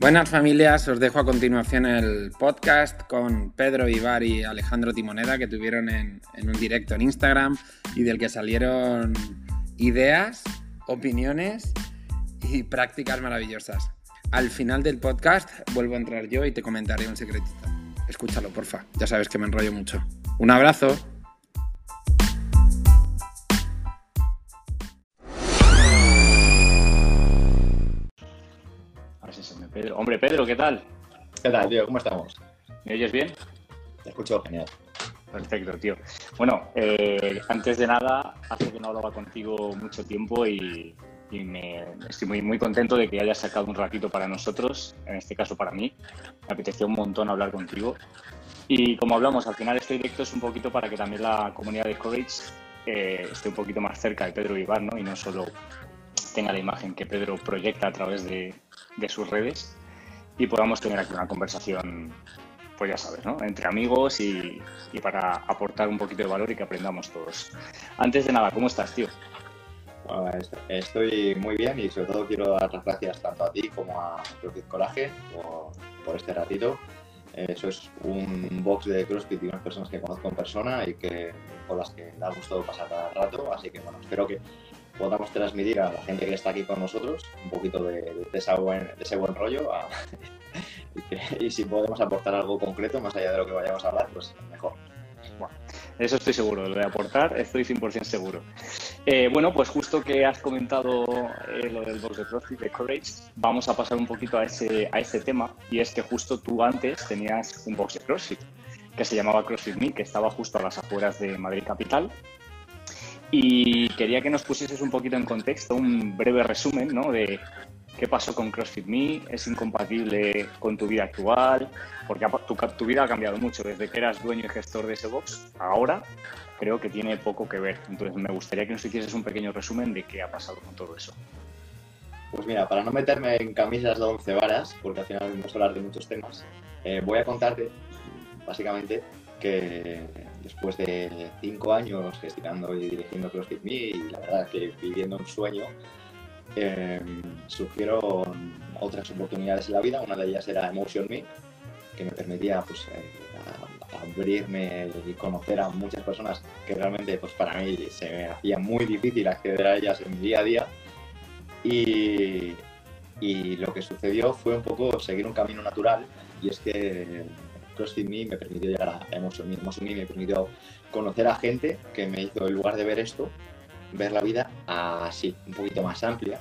Buenas familias, os dejo a continuación el podcast con Pedro Ibar y Alejandro Timoneda que tuvieron en, un directo en Instagram y del que salieron ideas, opiniones y prácticas maravillosas. Al final del podcast vuelvo a entrar yo y te comentaré un secretito. Escúchalo, porfa. Ya sabes que me enrollo mucho. Un abrazo. Hombre, Pedro, ¿qué tal? ¿Qué tal, tío? ¿Cómo estamos? ¿Me oyes bien? Te escucho genial. Perfecto, tío. Bueno, eh, antes de nada, hace que no hablaba contigo mucho tiempo y, me, estoy muy, muy contento de que hayas sacado un ratito para nosotros, en este caso para mí. Me apeteció un montón hablar contigo. Y como hablamos, al final este directo es un poquito para que también la comunidad de Courage eh, esté un poquito más cerca de Pedro Ibar, ¿no? Y no solo tenga la imagen que Pedro proyecta a través de, de sus redes y podamos tener aquí una conversación, pues ya sabes, ¿no? Entre amigos y, para aportar un poquito de valor y que aprendamos todos. Antes de nada, ¿cómo estás, tío? estoy muy bien y sobre todo quiero dar las gracias tanto a ti como a CrossFit Coraje por, este ratito. Eso es un box de CrossFit y unas personas que conozco en persona y que con las que me ha gustado pasar el rato. Así que bueno, espero que podamos transmitir a la gente que está aquí con nosotros un poquito de, ese, buen, rollo y, si podemos aportar algo concreto más allá de lo que vayamos a hablar, pues mejor. Eso estoy seguro, lo de aportar estoy 100% seguro. Eh, bueno, pues justo que has comentado eh, lo del box de CrossFit, de Courage, vamos a pasar un poquito a ese, a ese tema y es que justo tú antes tenías un box de CrossFit que se llamaba CrossFit Me, que estaba justo a las afueras de Madrid Capital y quería que nos pusieses un poquito en contexto, un breve resumen ¿no? de qué pasó con CrossFit Me, es incompatible con tu vida actual, porque tu, vida ha cambiado mucho desde que eras dueño y gestor de ese box, ahora creo que tiene poco que ver. Entonces me gustaría que nos hicieses un pequeño resumen de qué ha pasado con todo eso. Pues mira, para no meterme en camisas de once varas, porque al final vamos a hablar de muchos temas, eh, voy a contarte básicamente que después de cinco años gestionando y dirigiendo CrossFit Me y la verdad que viviendo un sueño, em, surgieron otras oportunidades en la vida. Una de ellas era Emotion Me, que me permitía pues, eh, abrirme y conocer a muchas personas que realmente pues, para mí se me hacía muy difícil acceder a ellas en mi día a día. Y, y lo que sucedió fue un poco seguir un camino natural y es que CrossFit Me me permitió llegar a Emotion Me. Emotion Me me permitió conocer a gente que me hizo, en lugar de ver esto, ver la vida así, un poquito más amplia.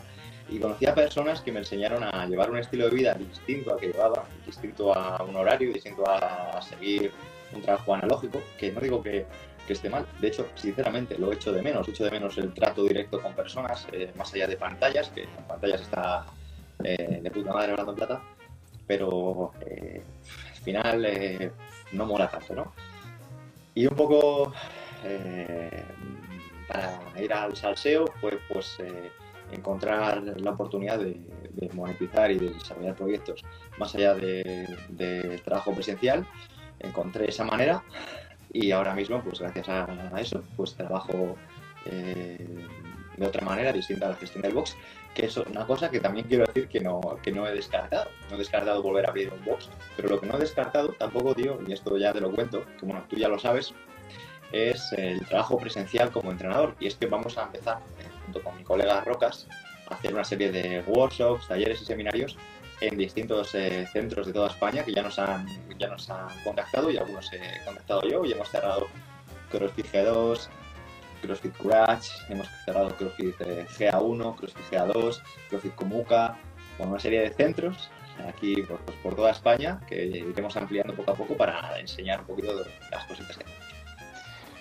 Y conocí a personas que me enseñaron a llevar un estilo de vida distinto al que llevaba, distinto a un horario, distinto a seguir un trabajo analógico, que no digo que, esté mal. De hecho, sinceramente, lo echo de menos. Echo de menos el trato directo con personas, eh, más allá de pantallas, que en pantallas está eh, de puta madre hablando en plata. Pero eh, final eh, no mola tanto, ¿no? Y un poco eh, para ir al salseo, pues, pues eh, encontrar la oportunidad de, monetizar y de desarrollar proyectos más allá del trabajo presencial. Encontré esa manera y ahora mismo, pues gracias a, eso, pues trabajo de otra manera distinta a la gestión del box que es una cosa que también quiero decir que no, que no he descartado. No he descartado volver a abrir un box, pero lo que no he descartado tampoco, tío, y esto ya te lo cuento, que bueno, tú ya lo sabes, es el trabajo presencial como entrenador. Y es que vamos a empezar, eh, junto con mi colega Rocas, a hacer una serie de workshops, talleres y seminarios en distintos eh, centros de toda España que ya nos han, ya nos han contactado y algunos he contactado yo y hemos cerrado CrossFit G2, CrossFit Courage, hemos cerrado CrossFit eh, GA1, CrossFit GA2, CrossFit Comuca, con una serie de centros aquí pues, por, toda España que iremos ampliando poco a poco para enseñar un poquito las cositas que tenemos.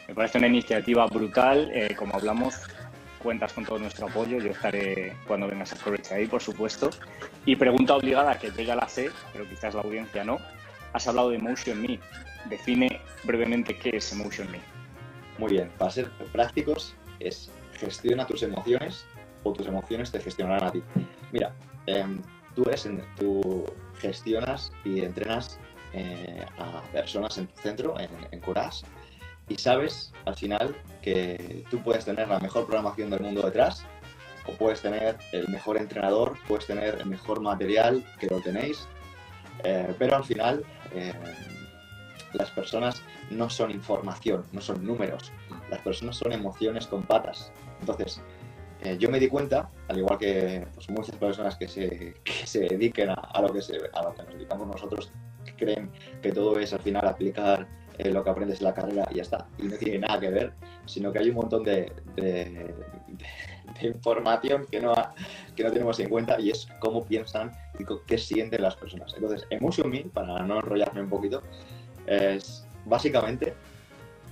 Me parece una iniciativa brutal, eh, como hablamos, cuentas con todo nuestro apoyo, yo estaré cuando vengas a Courage ahí, por supuesto. Y pregunta obligada, que yo ya la sé, pero quizás la audiencia no, has hablado de Emotion Me, define brevemente qué es Emotion Me. Muy bien, para ser prácticos es gestiona tus emociones o tus emociones te gestionarán a ti. Mira, em, tú, eres, tú gestionas y entrenas eh, a personas en tu centro, en, en y sabes al final que tú puedes tener la mejor programación del mundo detrás, o puedes tener el mejor entrenador, puedes tener el mejor material, que lo tenéis, eh, pero al final eh, las personas no son información, no son números, las personas son emociones con patas. Entonces, eh, yo me di cuenta, al igual que pues, muchas personas que se, que se dediquen a, lo que se, a lo que nos dedicamos nosotros, creen que todo es al final aplicar eh, lo que aprendes en la carrera y ya está. Y no tiene nada que ver, sino que hay un montón de, de, información que no, que no tenemos en cuenta y es cómo piensan y qué sienten las personas. Entonces, Emotion Me, para no enrollarme un poquito, es básicamente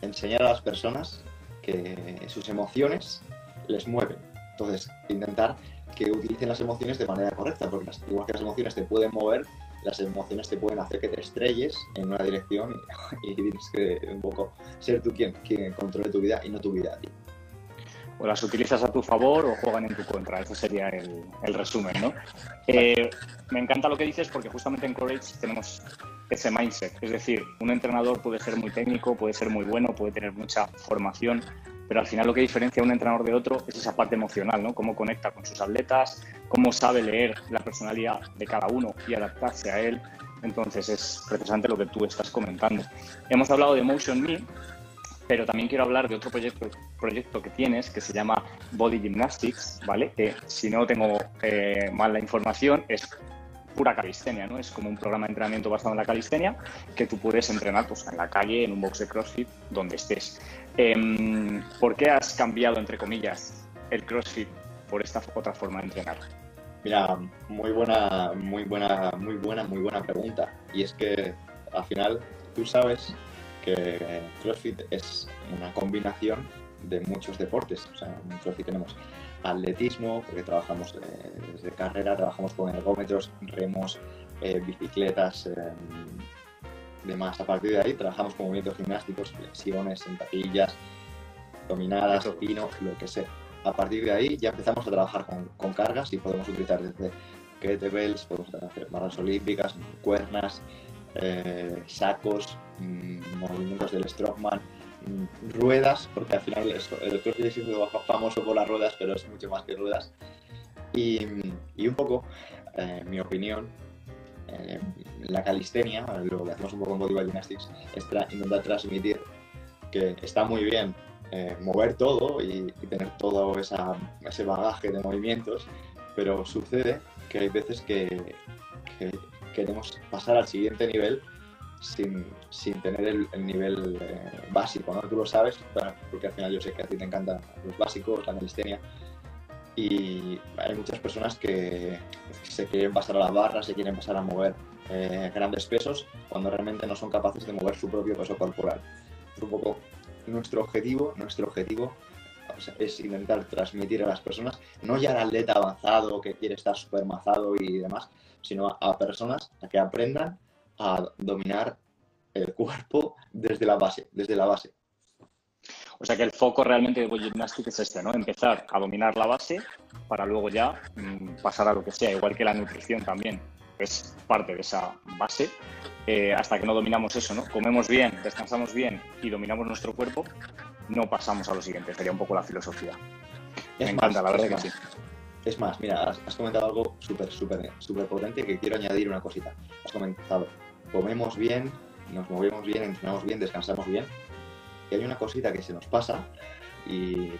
enseñar a las personas que sus emociones les mueven. Entonces, intentar que utilicen las emociones de manera correcta, porque las, igual que las emociones te pueden mover, las emociones te pueden hacer que te estrelles en una dirección y, tienes que un poco ser tú quien, quien controle tu vida y no tu vida a ti. O las utilizas a tu favor o juegan en tu contra. Ese sería el, el resumen, ¿no? Eh, me encanta lo que dices porque justamente en Courage tenemos ese mindset. Es decir, un entrenador puede ser muy técnico, puede ser muy bueno, puede tener mucha formación, pero al final lo que diferencia a un entrenador de otro es esa parte emocional, ¿no? Cómo conecta con sus atletas, cómo sabe leer la personalidad de cada uno y adaptarse a él. Entonces es precisamente lo que tú estás comentando. Hemos hablado de Motion Me, pero también quiero hablar de otro proyecto, proyecto que tienes que se llama Body Gymnastics, ¿vale? Que si no tengo eh, mal la información es pura calistenia, ¿no? Es como un programa de entrenamiento basado en la calistenia que tú puedes entrenar pues, en la calle, en un box de CrossFit, donde estés. Em, ¿Por qué has cambiado, entre comillas, el CrossFit por esta otra forma de entrenar? Mira, muy buena, muy buena, muy buena, muy buena pregunta. Y es que al final tú sabes que CrossFit es una combinación de muchos deportes. O sea, en CrossFit tenemos atletismo, porque trabajamos eh, desde carrera, trabajamos con ergómetros, remos, eh, bicicletas, eh, demás. A partir de ahí trabajamos con movimientos gimnásticos, flexiones, sentadillas, dominadas, pino, lo que sea. A partir de ahí ya empezamos a trabajar con, cargas y podemos utilizar desde kettlebells, podemos hacer barras olímpicas, cuernas, sacos, mm, movimientos del strongman, ruedas, porque al final el CrossFit es famoso por las ruedas, pero es mucho más que ruedas. Y, un poco, eh, mi opinión, eh, la calistenia, lo que hacemos un poco en Body Gymnastics, es intentar transmitir que está muy bien eh, mover todo y, tener todo ese bagaje de movimientos, pero sucede que hay veces que queremos pasar al siguiente nivel sin, sin tener el, nivel eh, básico, ¿no? Tú lo sabes, porque al final yo sé que a ti te encantan los básicos, la calistenia, y hay muchas personas que se quieren pasar a la barra, se quieren pasar a mover eh, grandes pesos, cuando realmente no son capaces de mover su propio peso corporal. Es un poco nuestro objetivo, nuestro objetivo es intentar transmitir a las personas, no ya al atleta avanzado que quiere estar súper mazado y demás, sino a personas a que aprendan a dominar el cuerpo desde la base, desde la base. O sea que el foco realmente de Gymnastics es este, ¿no? Empezar a dominar la base para luego ya mm, pasar a lo que sea, igual que la nutrición también es parte de esa base. Eh, hasta que no dominamos eso, ¿no? Comemos bien, descansamos bien y dominamos nuestro cuerpo, no pasamos a lo siguiente. Sería un poco la filosofía. Me encanta, la verdad que sí. Es más, mira, has, has comentado algo súper, súper, súper potente que quiero añadir una cosita. Has comentado comemos bien, nos movemos bien, entrenamos bien, descansamos bien. Y hay una cosita que se nos pasa y,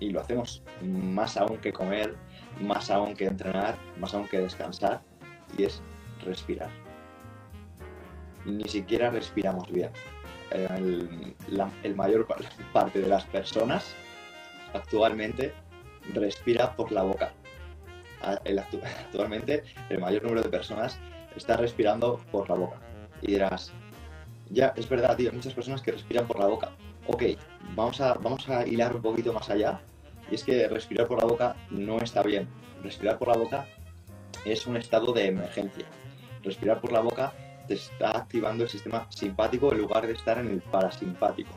lo hacemos más aún que comer, más aún que entrenar, más aún que descansar, y es respirar. Ni siquiera respiramos bien. El, la mayor parte de las personas actualmente respira por la boca. actualmente el mayor número de personas está respirando por la boca. Y dirás, ya, es verdad, tío, hay muchas personas que respiran por la boca. Ok, vamos a, vamos a hilar un poquito más allá. Y es que respirar por la boca no está bien. Respirar por la boca es un estado de emergencia. Respirar por la boca te está activando el sistema simpático en lugar de estar en el parasimpático.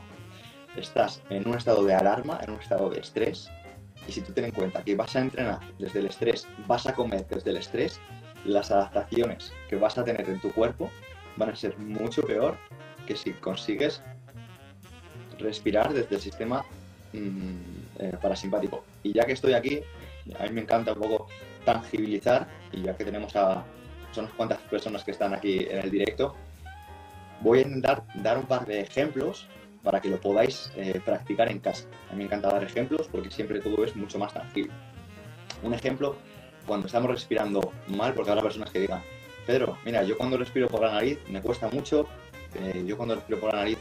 Estás en un estado de alarma, en un estado de estrés. Y si tú ten en cuenta que vas a entrenar desde el estrés, vas a comer desde el estrés, las adaptaciones que vas a tener en tu cuerpo van a ser mucho peor que si consigues respirar desde el sistema mm, eh, parasimpático. Y ya que estoy aquí, a mí me encanta un poco tangibilizar y ya que tenemos a son unas cuantas personas que están aquí en el directo, voy a intentar dar un par de ejemplos para que lo podáis eh, practicar en casa. A mí me encanta dar ejemplos porque siempre todo es mucho más tangible. Un ejemplo, cuando estamos respirando mal, porque habrá personas que digan, Pedro, mira, yo cuando respiro por la nariz me cuesta mucho, eh, yo cuando respiro por la nariz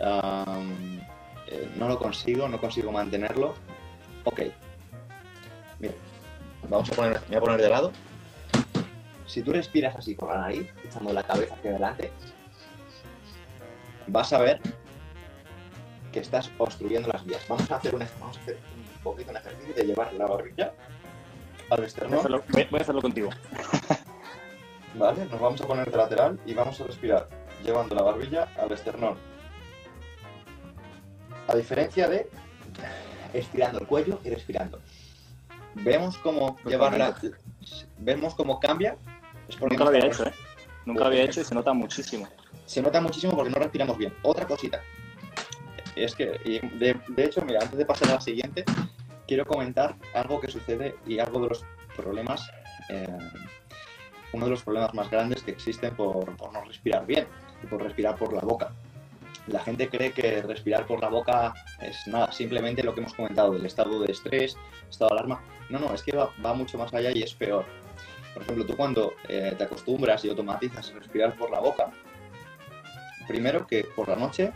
eh, no lo consigo, no consigo mantenerlo. Ok, mira, vamos a poner, me voy a poner de lado. Si tú respiras así por la nariz, echando la cabeza hacia adelante, vas a ver que estás obstruyendo las vías. Vamos a hacer un, vamos a hacer un poquito un ejercicio de llevar la barbilla al externo. Voy a hacerlo, contigo. Vale, nos vamos a poner de lateral y vamos a respirar llevando la barbilla al esternón. A diferencia de estirando el cuello y respirando. Vemos cómo pues llevarla, vemos cómo cambia. Nunca lo había hecho, ¿eh? Nunca lo había hecho y se nota muchísimo. Se nota muchísimo porque no respiramos bien. Otra cosita, es que, de, hecho, mira, antes de pasar a la siguiente, quiero comentar algo que sucede y algo de los problemas, eh, uno de los problemas más grandes que existen por, no respirar bien, por respirar por la boca. La gente cree que respirar por la boca es nada, simplemente lo que hemos comentado del estado de estrés, estado de alarma. No, no, es que va, mucho más allá y es peor. Por ejemplo, tú cuando eh, te acostumbras y automatizas a respirar por la boca, primero que por la noche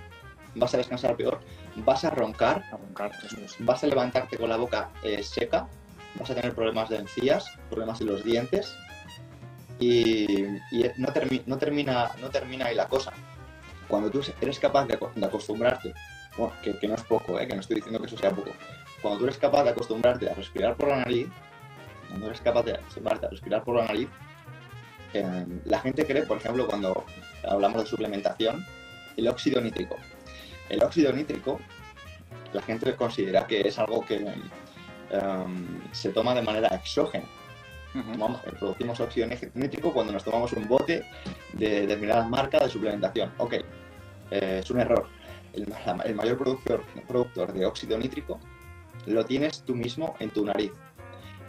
vas a descansar peor, vas a roncar, vas a levantarte con la boca eh, seca, vas a tener problemas de encías, problemas en los dientes y, no, no, termina, no termina ahí la cosa. Cuando tú eres capaz de, acostumbrarte, que, no es poco, eh, que no estoy diciendo que eso sea poco, cuando tú eres capaz de acostumbrarte a respirar por la nariz, cuando eres capaz de acostumbrarte a respirar por la nariz, eh, la gente cree, por ejemplo, cuando hablamos de suplementación, el óxido nítrico. El óxido nítrico, la gente considera que es algo que em, se toma de manera exógena. producimos óxido nítrico cuando nos tomamos un bote de determinada marca de suplementación. Ok, eh, es un error. El, mayor productor, productor de óxido nítrico lo tienes tú mismo en tu nariz.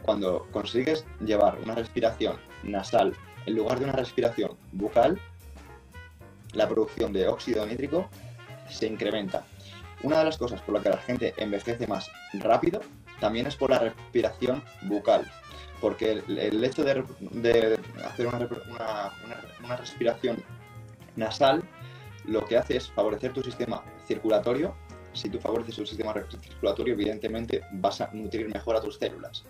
Cuando consigues llevar una respiración nasal en lugar de una respiración bucal, la producción de óxido nítrico se incrementa. Una de las cosas por la que la gente envejece más rápido también es por la respiración bucal, porque el, hecho de, hacer una, respiración nasal lo que hace es favorecer tu sistema circulatorio. Si tú favoreces tu sistema circulatorio, evidentemente vas a nutrir mejor a tus células.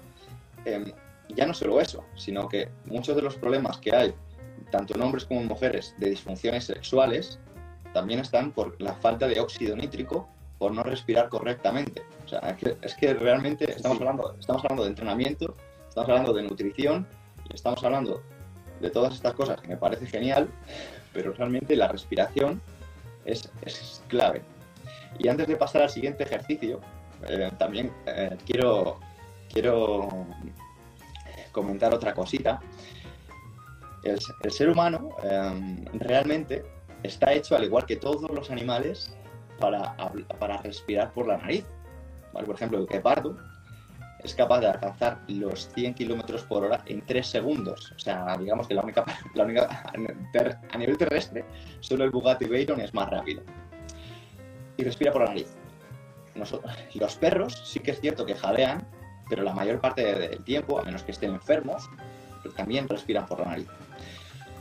Em, ya no solo eso, sino que muchos de los problemas que hay, tanto en hombres como en mujeres, de disfunciones sexuales, también están por la falta de óxido nítrico por no respirar correctamente. O sea, es que, realmente estamos, hablando, estamos hablando de entrenamiento, estamos hablando de nutrición y estamos hablando de todas estas cosas que me parece genial, pero realmente la respiración es, clave. Y antes de pasar al siguiente ejercicio, eh, también eh, quiero, quiero comentar otra cosita. El, ser humano eh, realmente está hecho, al igual que todos los animales, para, para respirar por la nariz. Por ejemplo, el guepardo es capaz de alcanzar los 100 kilómetros por hora en 3 segundos. O sea, digamos que la única, la única a nivel terrestre, solo el Bugatti Veyron es más rápido. Y respira por la nariz. los perros sí que es cierto que jadean, pero la mayor parte del tiempo, a menos que estén enfermos, también respiran por la nariz.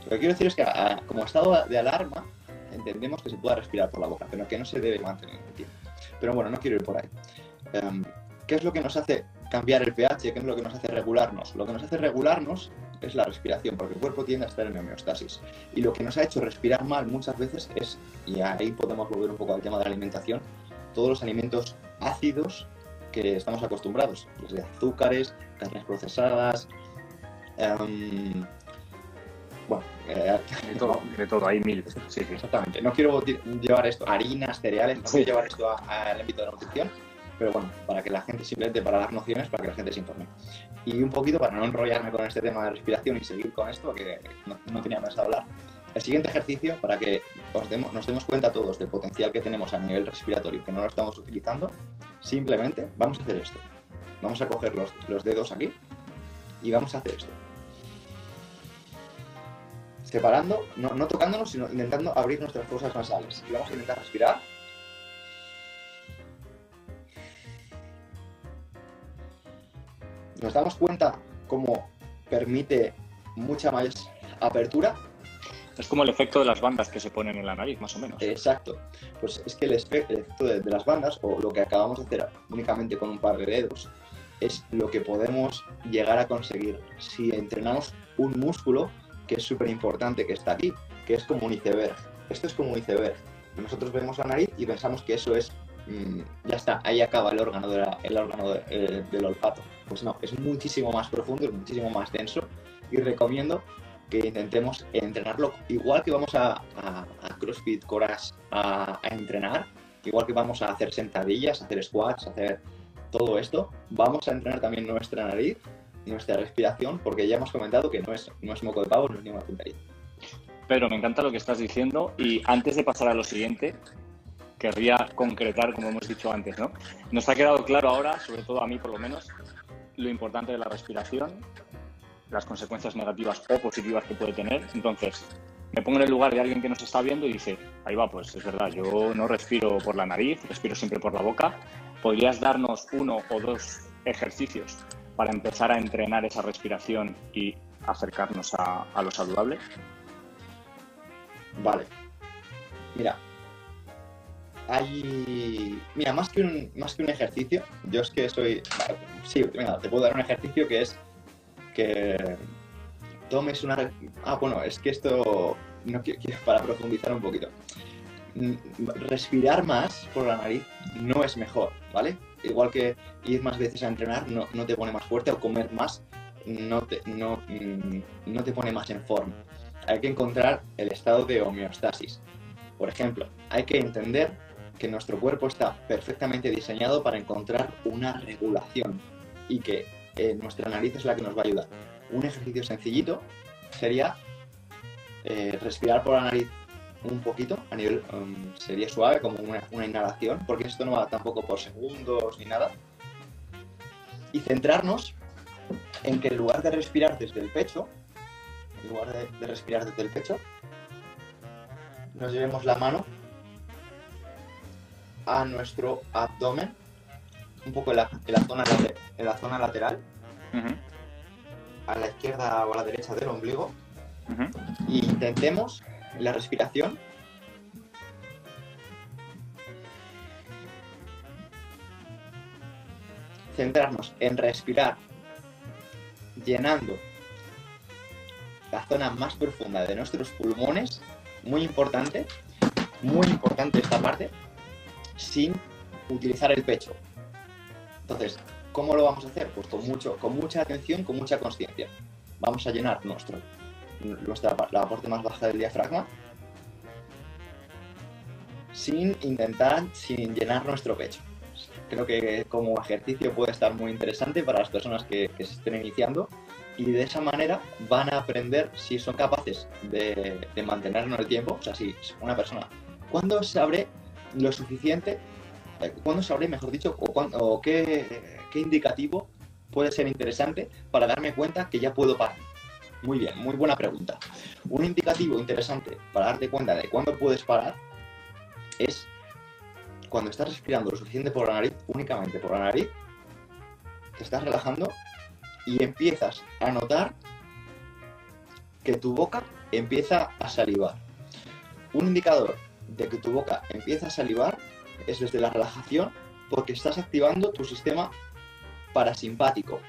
Lo que quiero decir es que como estado de alarma entendemos que se pueda respirar por la boca, pero que no se debe mantener en el tiempo. Pero bueno, no quiero ir por ahí. Em, ¿Qué es lo que nos hace cambiar el pH? ¿Qué es lo que nos hace regularnos? Lo que nos hace regularnos es la respiración, porque el cuerpo tiende a estar en homeostasis. Y lo que nos ha hecho respirar mal muchas veces es, y ahí podemos volver un poco al tema de la alimentación, todos los alimentos ácidos que estamos acostumbrados, desde azúcares, carnes procesadas, em, bueno, eh, de, todo, hay mil. Sí, exactamente. No quiero llevar esto harinas, cereales, no quiero llevar esto al ámbito de la nutrición, pero bueno, para que la gente, simplemente para dar nociones, para que la gente se informe. Y un poquito para no enrollarme con este tema de respiración y seguir con esto, que no, tenía pensado hablar. El siguiente ejercicio, para que nos demos cuenta todos del potencial que tenemos a nivel respiratorio, que no lo estamos utilizando, simplemente vamos a hacer esto. Vamos a coger los, los dedos aquí y vamos a hacer esto. Separando, no, no tocándonos, sino intentando abrir nuestras fosas nasales. Y vamos a intentar respirar. Nos damos cuenta cómo permite mucha más apertura. Es como el efecto de las bandas que se ponen en la nariz, más o menos. Exacto. Pues es que el efecto de, de las bandas, o lo que acabamos de hacer únicamente con un par de dedos, es lo que podemos llegar a conseguir si entrenamos un músculo que es súper importante, que está aquí, que es como un iceberg. Esto es como un iceberg. Nosotros vemos la nariz y pensamos que eso es, mm, ya está, ahí acaba el órgano, de la- el órgano de- del olfato. Pues no, es muchísimo más profundo, es muchísimo más denso y recomiendo que intentemos entrenarlo igual que vamos a, a- a CrossFit Coras a, a entrenar, igual que vamos a hacer sentadillas, hacer squats, hacer todo esto, vamos a entrenar también nuestra nariz, nuestra respiración, porque ya hemos comentado que no es, no es moco de pavo, no es ninguna puntería. Pedro, me encanta lo que estás diciendo y antes de pasar a lo siguiente, querría concretar, como hemos dicho antes, ¿no? Nos ha quedado claro ahora, sobre todo a mí por lo menos, lo importante de la respiración, las consecuencias negativas o positivas que puede tener. Entonces, me pongo en el lugar de alguien que nos está viendo y dice, ahí va, pues es verdad, yo no respiro por la nariz, respiro siempre por la boca. ¿Podrías darnos uno o dos ejercicios para empezar a entrenar esa respiración y acercarnos a, lo saludable? Vale. Mira. Hay. Mira, más que un, más que un ejercicio, yo es que soy. Sí, venga, te puedo dar un ejercicio que es que tomes una. Ah, bueno, es que esto. No quiero- para profundizar un poquito. Respirar más por la nariz no es mejor, ¿vale? Igual que ir más veces a entrenar no, te pone más fuerte o comer más no te, no, mm, no te pone más en forma hay que encontrar el estado de homeostasis. Por ejemplo, hay que entender que nuestro cuerpo está perfectamente diseñado para encontrar una regulación y que eh, nuestra nariz es la que nos va a ayudar. Un ejercicio sencillito sería eh, respirar por la nariz un poquito, a nivel um, sería suave, como una, una inhalación, porque esto no va tampoco por segundos ni nada. Y centrarnos en que en lugar de respirar desde el pecho, en lugar de, de respirar desde el pecho, nos llevemos la mano a nuestro abdomen, un poco en la, en la zona, en la zona lateral, a la izquierda o a la derecha del ombligo, y intentemos la respiración centrarnos en respirar llenando la zona más profunda de nuestros pulmones, muy importante, muy importante esta parte, sin utilizar el pecho. Entonces, ¿cómo lo vamos a hacer? Pues con, mucho, con mucha atención, con mucha conciencia. Vamos a llenar nuestro, nuestra, la parte más baja del diafragma sin intentar, sin llenar nuestro pecho. Creo que como ejercicio puede estar muy interesante para las personas que, que se estén iniciando y de esa manera van a aprender si son capaces de, de mantenerlo en el tiempo. O sea, si una persona, ¿cuándo sabré lo suficiente? eh, ¿Cuándo sabré, mejor dicho, o, cuán- o qué, qué indicativo puede ser interesante para darme cuenta que ya puedo parar? Muy bien, muy buena pregunta. Un indicativo interesante para darte cuenta de cuándo puedes parar es cuando estás respirando lo suficiente por la nariz, únicamente por la nariz, te estás relajando y empiezas a notar que tu boca empieza a salivar. Un indicador de que tu boca empieza a salivar es desde la relajación porque estás activando tu sistema parasimpático.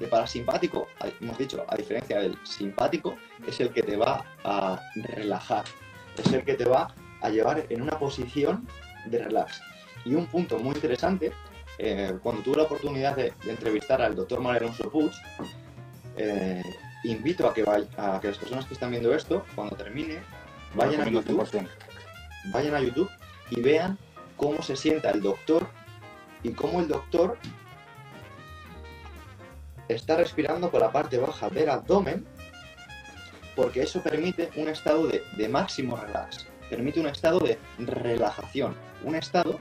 El parasimpático, hemos dicho, a diferencia del simpático, es el que te va a relajar, es el que te va a llevar en una posición de relax. Y un punto muy interesante, eh, cuando tuve la oportunidad de, de entrevistar al doctor Manuel Alonso Puig, eh, invito a que, vay- a que las personas que están viendo esto, cuando termine, vayan a YouTube 100%. vayan a YouTube y vean cómo se sienta el doctor y cómo el doctor está respirando por la parte baja del abdomen, porque eso permite un estado de, de máximo relax, permite un estado de relajación, un estado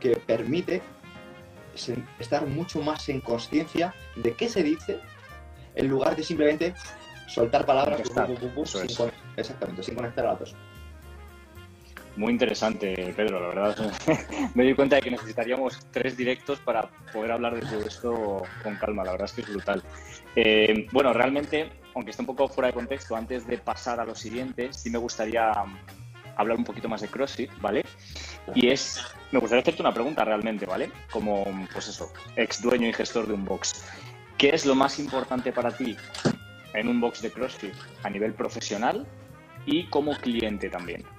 que permite estar mucho más en conciencia de qué se dice en lugar de simplemente soltar palabras sin, exactamente, sin conectar a datos. Muy interesante, Pedro, la verdad. Me doy cuenta de que necesitaríamos tres directos para poder hablar de todo esto con calma. La verdad es que es brutal. Eh, bueno, realmente, aunque esté un poco fuera de contexto, antes de pasar a lo siguiente, sí me gustaría hablar un poquito más de CrossFit, ¿vale? Y es, me gustaría hacerte una pregunta realmente, ¿vale? Como, pues eso, ex dueño y gestor de un box. ¿Qué es lo más importante para ti en un box de CrossFit a nivel profesional y como cliente también?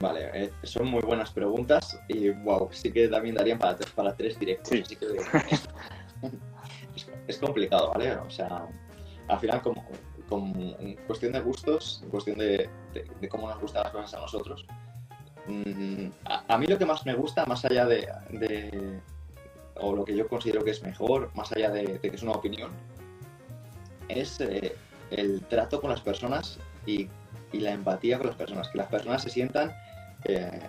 Vale, eh, son muy buenas preguntas y wow, sí que también darían para, para tres directos. Así que es, complicado, ¿vale? O sea, al final, como, en cuestión de gustos, en cuestión de, cómo nos gustan las cosas a nosotros, mm, a, mí lo que más me gusta, más allá de, o lo que yo considero que es mejor, más allá de, que es una opinión, es eh, el trato con las personas y y la empatía con las personas, que las personas se sientan eh,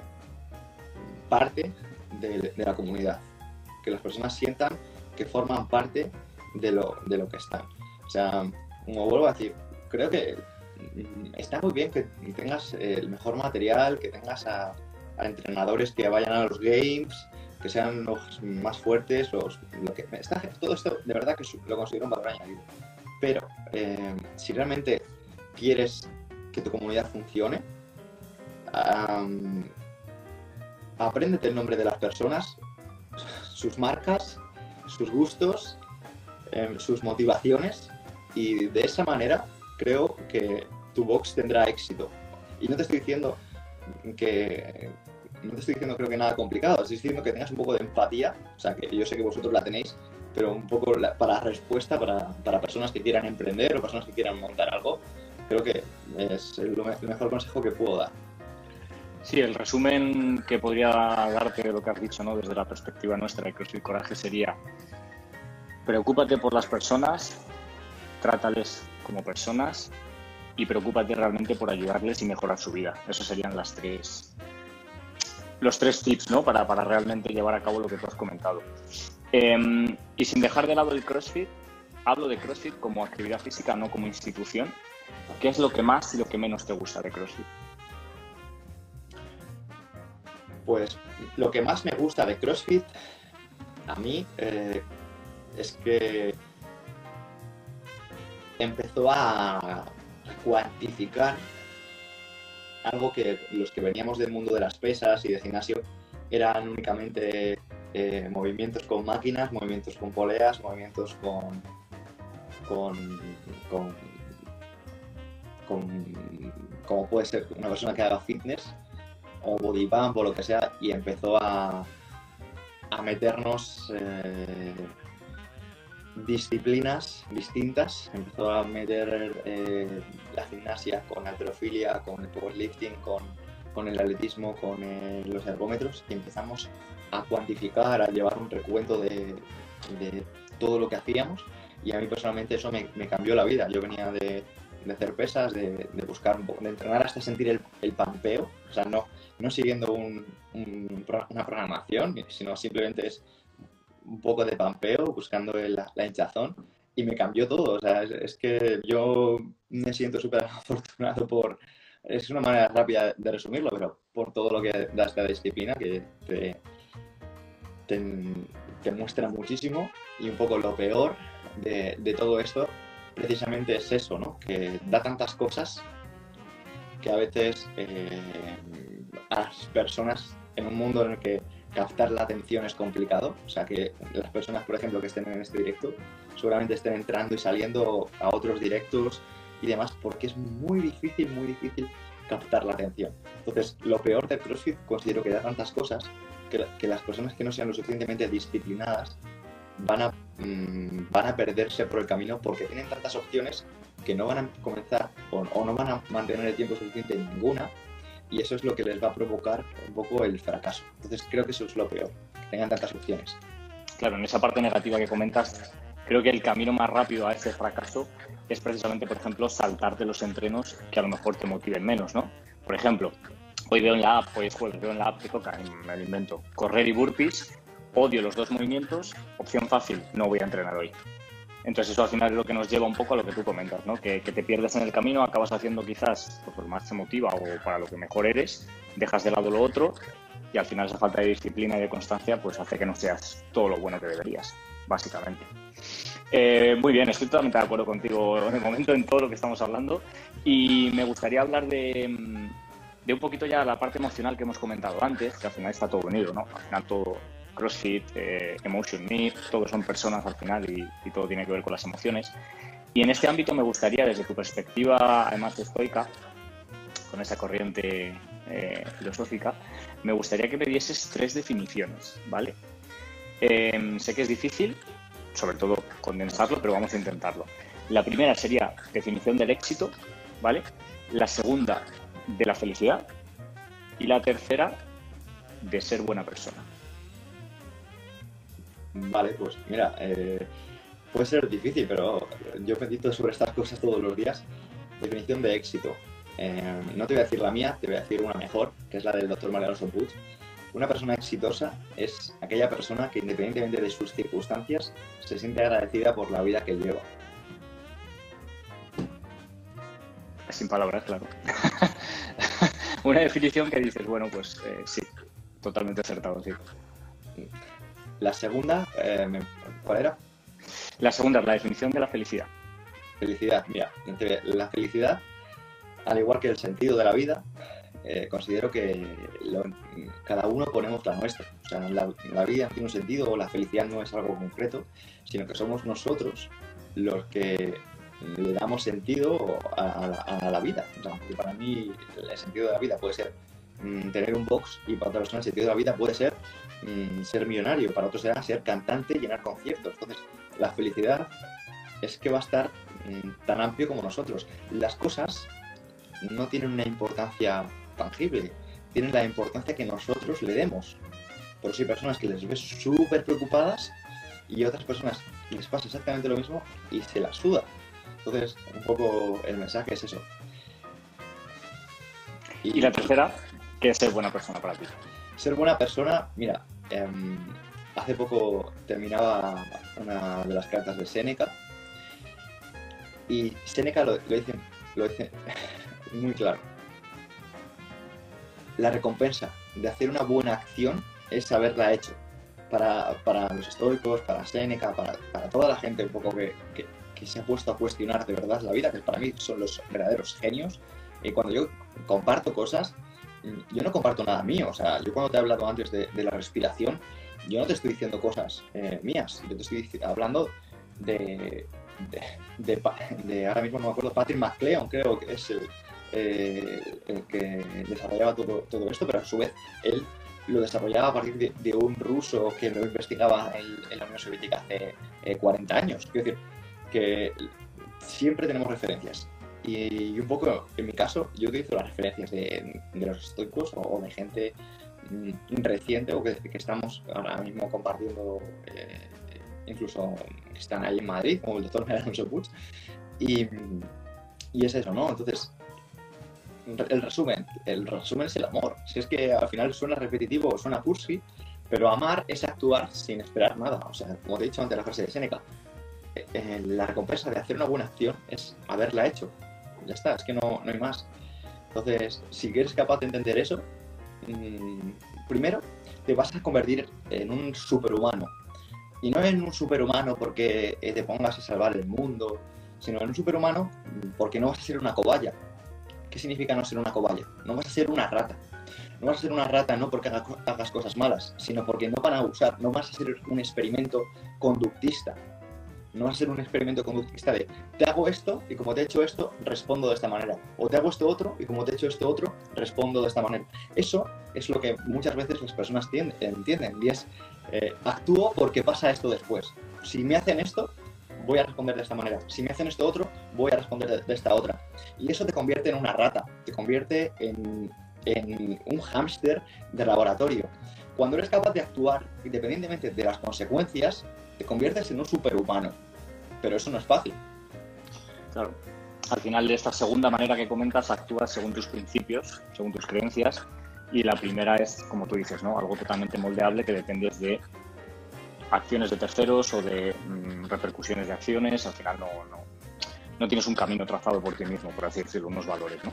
parte de, la comunidad, que las personas sientan que forman parte de lo, de lo que están. O sea, como vuelvo a decir, creo que mm, está muy bien que tengas el mejor material, que tengas a, entrenadores que vayan a los games, que sean los más fuertes, lo que, está, todo esto de verdad que lo considero un valor añadido. Pero eh, si realmente quieres que tu comunidad funcione, apréndete el nombre de las personas, sus marcas, sus gustos, em, sus motivaciones y de esa manera creo que tu box tendrá éxito. Y no te estoy diciendo que no te estoy diciendo creo que nada complicado, estoy diciendo que tengas un poco de empatía, o sea que yo sé que vosotros la tenéis, pero un poco para respuesta para, para personas que quieran emprender o personas que quieran montar algo, creo que es el, mejor consejo que puedo dar. Sí, el resumen que podría darte de lo que has dicho ¿no? desde la perspectiva nuestra de CrossFit Coraje sería preocúpate por las personas, trátales como personas y preocúpate realmente por ayudarles y mejorar su vida. Esos serían las tres, los tres tips ¿no? para, para realmente llevar a cabo lo que tú has comentado. Em, y sin dejar de lado el CrossFit, hablo de CrossFit como actividad física, no como institución, ¿Qué es lo que más y lo que menos te gusta de CrossFit? Pues lo que más me gusta de CrossFit a mí eh, es que empezó a cuantificar algo que los que veníamos del mundo de las pesas y de gimnasio eran únicamente eh, movimientos con máquinas, movimientos con poleas, movimientos con, con como puede ser una persona que haga fitness o body pump o lo que sea y empezó a, a meternos eh, disciplinas distintas, empezó a meter eh, la gimnasia con la alterofilia, con el powerlifting, con, con el atletismo, con eh, los ergómetros y empezamos a cuantificar, a llevar un recuento de, de, todo lo que hacíamos. Y a mí personalmente eso me, cambió la vida. Yo venía de, de hacer pesas, de, buscar un poco, de entrenar hasta sentir el, el pampeo, o sea, no, no siguiendo un, una programación, sino simplemente es un poco de pampeo, buscando la, hinchazón, y me cambió todo, o sea, es, que yo me siento súper afortunado por, es una manera rápida de resumirlo, pero por todo lo que da esta disciplina que te, te, te muestra muchísimo, y un poco lo peor de, de todo esto precisamente es eso, ¿no? Que da tantas cosas que a veces eh, a las personas en un mundo en el que captar la atención es complicado, o sea que las personas, por ejemplo, que estén en este directo, seguramente estén entrando y saliendo a otros directos y demás, porque es muy difícil, muy difícil captar la atención. Entonces, lo peor del CrossFit considero que da tantas cosas que, las personas que no sean lo suficientemente disciplinadas van a, mm, van a perderse por el camino porque tienen tantas opciones que no van a comenzar o, no van a mantener el tiempo suficiente en ninguna y eso es lo que les va a provocar un poco el fracaso. Entonces creo que eso es lo peor, que tengan tantas opciones. Claro, en esa parte negativa que comentas, creo que el camino más rápido a ese fracaso es precisamente, por ejemplo, saltarte los entrenos que a lo mejor te motiven menos, ¿no? Por ejemplo, hoy veo en la app, hoy es jueves, veo en la app que toca, me lo invento, correr y burpees, odio los dos movimientos, opción fácil, no voy a entrenar hoy. Entonces eso al final es lo que nos lleva un poco a lo que tú comentas, ¿no? que, te pierdes en el camino, acabas haciendo quizás pues, lo más te o para lo que mejor eres, dejas de lado lo otro y al final esa falta de disciplina y de constancia pues hace que no seas todo lo bueno que deberías, básicamente. Eh, muy bien, estoy totalmente de acuerdo contigo en el momento en todo lo que estamos hablando y me gustaría hablar de, de un poquito ya la parte emocional que hemos comentado antes, que al final está todo unido, ¿no? Al final todo, CrossFit, eh, Emotion Me, todos son personas al final y, todo tiene que ver con las emociones. Y en este ámbito me gustaría, desde tu perspectiva, además estoica, con esa corriente eh, filosófica, me gustaría que me dieses tres definiciones, ¿vale? Em, sé que es difícil, sobre todo condensarlo, pero vamos a intentarlo. La primera sería definición del éxito, ¿vale? La segunda, de la felicidad. Y la tercera, de ser buena persona. Vale, pues mira, eh, puede ser difícil, pero yo medito sobre estas cosas todos los días. Definición de éxito. Eh, no te voy a decir la mía, te voy a decir una mejor, que es la del doctor Mariano Puig. Una persona exitosa es aquella persona que independientemente de sus circunstancias se siente agradecida por la vida que lleva. Sin palabras, claro. una definición que dices, bueno, pues eh, sí, totalmente acertado, sí. La segunda, eh, ¿cuál era? La segunda es la definición de la felicidad. Felicidad, mira, la felicidad, al igual que el sentido de la vida, eh, considero que cada uno ponemos la nuestra. O sea, la, vida tiene un sentido, o la felicidad no es algo concreto, sino que somos nosotros los que le damos sentido a, la, vida. O sea, para mí el sentido de la vida puede ser mm, tener un box y para otra persona el sentido de la vida puede ser Mm, ser millonario, para otros será ser cantante y llenar conciertos. Entonces, la felicidad es que va a estar mm, tan amplio como nosotros. Las cosas no tienen una importancia tangible, tienen la importancia que nosotros le demos. Por eso hay personas que les ves súper preocupadas y otras personas les pasa exactamente lo mismo y se la suda. Entonces, un poco el mensaje es eso. Y, la tercera, que ser buena persona para ti. Ser buena persona, mira, em, hace poco terminaba una de las cartas de Seneca y Seneca lo, dice, lo dice muy claro. La recompensa de hacer una buena acción es haberla hecho. Para, los estoicos, para Seneca, para, toda la gente un poco que, que, se ha puesto a cuestionar de verdad la vida, que para mí son los verdaderos genios. Y cuando yo comparto cosas, yo no comparto nada mío. O sea, yo cuando te he hablado antes de, la respiración, yo no te estoy diciendo cosas eh, mías. Yo te estoy hablando de, de, ahora mismo no me acuerdo, Patrick McLeod, creo que es el, eh, el que desarrollaba todo, todo, esto, pero a su vez él lo desarrollaba a partir de, un ruso que lo investigaba en, la Unión Soviética hace 40 eh, años. Quiero decir que siempre tenemos referencias. Y, un poco, en mi caso, yo utilizo las referencias de, los estoicos o, de gente mm, reciente o que, estamos ahora mismo compartiendo, eh, incluso que están ahí en Madrid, como el doctor Alonso Puig. Y, y es eso, ¿no? Entonces, el resumen, el resumen es el amor. Si es que al final suena repetitivo, suena cursi, pero amar es actuar sin esperar nada. O sea, como te he dicho antes la frase de Seneca, eh, eh, la recompensa de hacer una buena acción es haberla hecho ya está, es que no, hay más. Entonces, si eres capaz de entender eso, mm, primero te vas a convertir en un superhumano. Y no en un superhumano porque eh, te pongas a salvar el mundo, sino en un superhumano porque no vas a ser una cobaya. ¿Qué significa no ser una cobaya? No vas a ser una rata. No vas a ser una rata no porque hagas cosas malas, sino porque no van a usar, no vas a ser un experimento conductista, no va a ser un experimento conductista de te hago esto y como te he hecho esto, respondo de esta manera. O te hago esto otro y como te he hecho esto otro, respondo de esta manera. Eso es lo que muchas veces las personas entienden y es eh, actúo porque pasa esto después. Si me hacen esto, voy a responder de esta manera. Si me hacen esto otro, voy a responder de, esta otra. Y eso te convierte en una rata, te convierte en, en un hámster de laboratorio. Cuando eres capaz de actuar independientemente de las consecuencias, te conviertes en un superhumano. Pero eso no es fácil. Claro. Al final de esta segunda manera que comentas, actúas según tus principios, según tus creencias, Y la primera es, como tú dices, ¿no? algo totalmente moldeable que depende de acciones de terceros o de mm, repercusiones de acciones. Al final no, no, tienes un camino trazado por ti mismo, por así decirlo, unos valores. ¿no?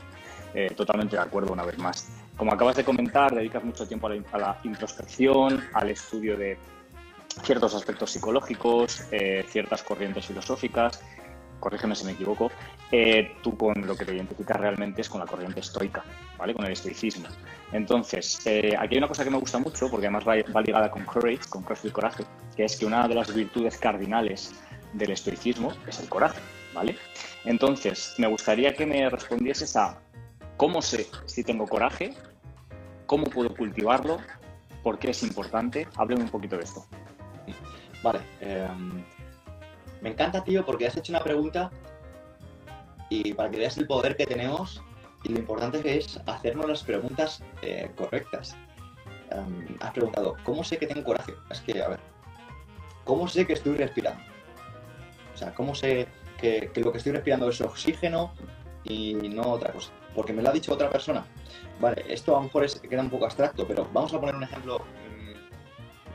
Eh, totalmente de acuerdo una vez más. Como acabas de comentar, dedicas mucho tiempo a la introspección, al estudio de ciertos aspectos psicológicos, eh, ciertas corrientes filosóficas corrígeme si me equivoco, eh, tú con lo que te identificas realmente es con la corriente estoica, ¿vale? Con el estoicismo. Entonces, eh, aquí hay una cosa que me gusta mucho, porque además va, ligada con courage, con courage y coraje, que es que una de las virtudes cardinales del estoicismo es el coraje, ¿vale? Entonces, me gustaría que me respondieses a cómo sé si tengo coraje, cómo puedo cultivarlo, por qué es importante. Hábleme un poquito de esto. Vale. Eh me encanta, tío, porque has hecho una pregunta y para que veas el poder que tenemos y lo importante que es hacernos las preguntas eh, correctas. has preguntado, ¿cómo sé que tengo coraje? Es que, a ver, ¿cómo sé que estoy respirando? O sea, ¿cómo sé que, lo que estoy respirando es oxígeno y no otra cosa? Porque me lo ha dicho otra persona. Vale, esto a lo mejor queda un poco abstracto, pero vamos a poner un ejemplo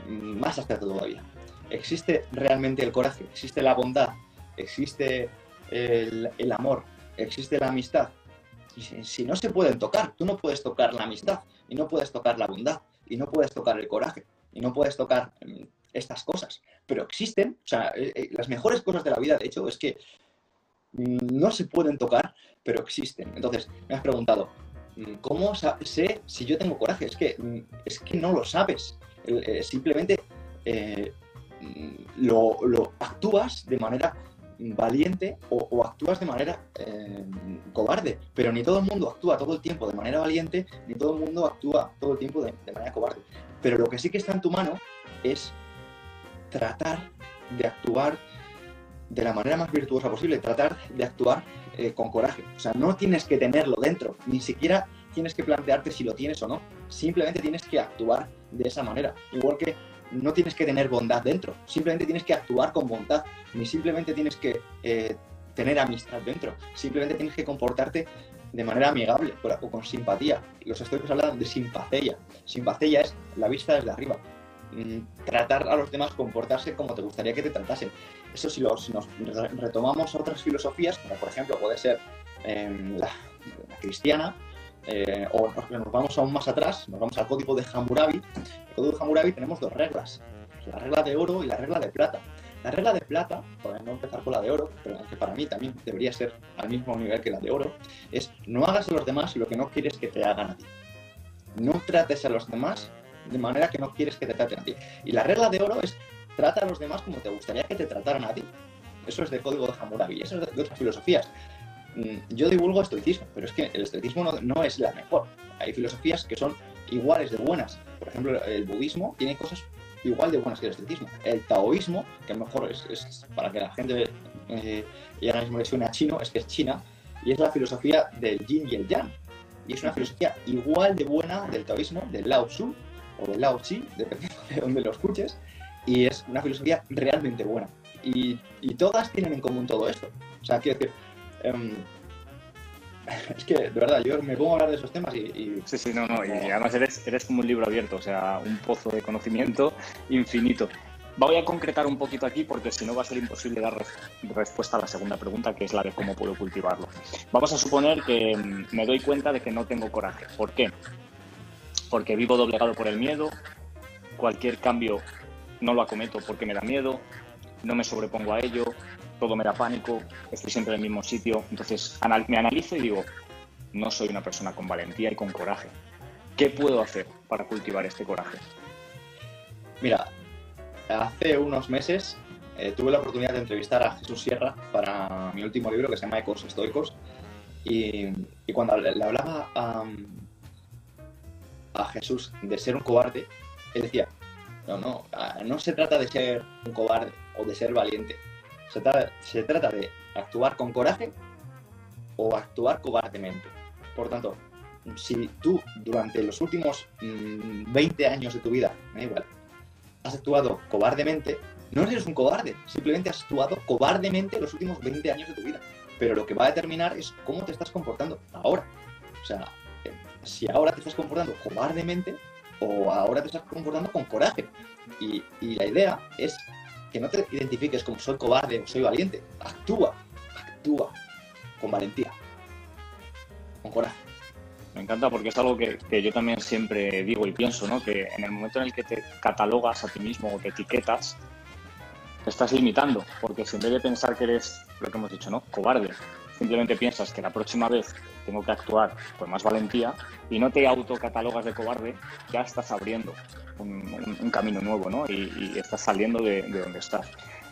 mm, más abstracto todavía existe realmente el coraje, existe la bondad, existe el, amor, existe la amistad. si, no se pueden tocar, tú no puedes tocar la amistad, y no puedes tocar la bondad, y no puedes tocar el coraje, y no puedes tocar mm, estas cosas. Pero existen, o sea, eh, eh, las mejores cosas de la vida, de hecho, es que mm, no se pueden tocar, pero existen. Entonces, me has preguntado, mm, ¿cómo sé si yo tengo coraje? Es que, es que no lo sabes. Eh, simplemente lo, actúas de manera valiente o, actúas de manera eh, cobarde. Pero ni todo el mundo actúa todo el tiempo de manera valiente, ni todo el mundo actúa todo el tiempo de, manera cobarde. Pero lo que sí que está en tu mano es tratar de actuar de la manera más virtuosa posible, tratar de actuar eh, con coraje. O sea, no tienes que tenerlo dentro, ni siquiera tienes que plantearte si lo tienes o no. Simplemente tienes que actuar de esa manera. Igual que no tienes que tener bondad dentro, simplemente tienes que actuar con bondad, ni simplemente tienes que eh, tener amistad dentro, simplemente tienes que comportarte de manera amigable o con simpatía. Los estoicos hablan de simpatía. Simpatía es la vista desde arriba. Mm, tratar a los demás, comportarse como te gustaría que te tratasen. Eso si, los, nos retomamos a otras filosofías, como por ejemplo puede ser em, la, cristiana, eh, o nos vamos aún más atrás, nos vamos al código de Hammurabi. En el código de Hammurabi tenemos dos reglas, la regla de oro y la regla de plata. La regla de plata, para no empezar con la de oro, pero aunque para mí también debería ser al mismo nivel que la de oro, es no hagas a los demás lo que no quieres que te hagan a ti. No trates a los demás de manera que no quieres que te traten a ti. Y la regla de oro es trata a los demás como te gustaría que te trataran a ti. Eso es del código de Hammurabi, eso es de otras filosofías. Mm, yo divulgo estoicismo, pero es que el estoicismo no, es la mejor. Hay filosofías que son iguales de buenas. Por ejemplo, el budismo tiene cosas igual de buenas que el estoicismo. El taoísmo, que a lo mejor es, para que la gente eh, y ahora mismo le suene a chino, es que es China, y es la filosofía del yin y el yang. Y es una filosofía igual de buena del taoísmo, del Lao Tzu o del Lao Tzu, dependiendo de dónde lo escuches, y es una filosofía realmente buena. Y, y todas tienen en común todo esto. O sea, quiero decir, Em, es que, de verdad, yo me pongo a hablar de esos temas y... Sí, sí, no, no, y además eres, eres como un libro abierto, o sea, un pozo de conocimiento infinito. Voy a concretar un poquito aquí porque si no va a ser imposible dar respuesta a la segunda pregunta, que es la de cómo puedo cultivarlo. Vamos a suponer que em, me doy cuenta de que no tengo coraje. ¿Por qué? Porque vivo doblegado por el miedo, cualquier cambio no lo acometo porque me da miedo, no me sobrepongo a ello, todo me da pánico, estoy siempre en el mismo sitio. Entonces me analizo y digo, no soy una persona con valentía y con coraje. ¿Qué puedo hacer para cultivar este coraje? Mira, hace unos meses eh, tuve la oportunidad de entrevistar a Jesús Sierra para mi último libro que se llama Ecos Estoicos. Y, cuando le, hablaba a, a Jesús de ser un cobarde, él decía, no, no, no se trata de ser un cobarde o de ser valiente, se, trata de actuar con coraje o actuar cobardemente. Por tanto, si tú durante los últimos 20 mm, años de tu vida, da igual, has actuado cobardemente, no eres un cobarde, simplemente has actuado cobardemente los últimos 20 años de tu vida. Pero lo que va a determinar es cómo te estás comportando ahora. O sea, si ahora te estás comportando cobardemente o ahora te estás comportando con coraje. Y, y la idea es que no te identifiques como soy cobarde o soy valiente. Actúa, actúa con valentía, con coraje. Me encanta porque es algo que, yo también siempre digo y pienso, ¿no? Que en el momento en el que te catalogas a ti mismo o te etiquetas, te estás limitando, porque si en vez de pensar que eres, lo que hemos dicho, ¿no? Cobarde, simplemente piensas que la próxima vez tengo que actuar con más valentía y no te autocatalogas de cobarde, ya estás abriendo un, camino nuevo, ¿no? Y, estás saliendo de, de, donde estás.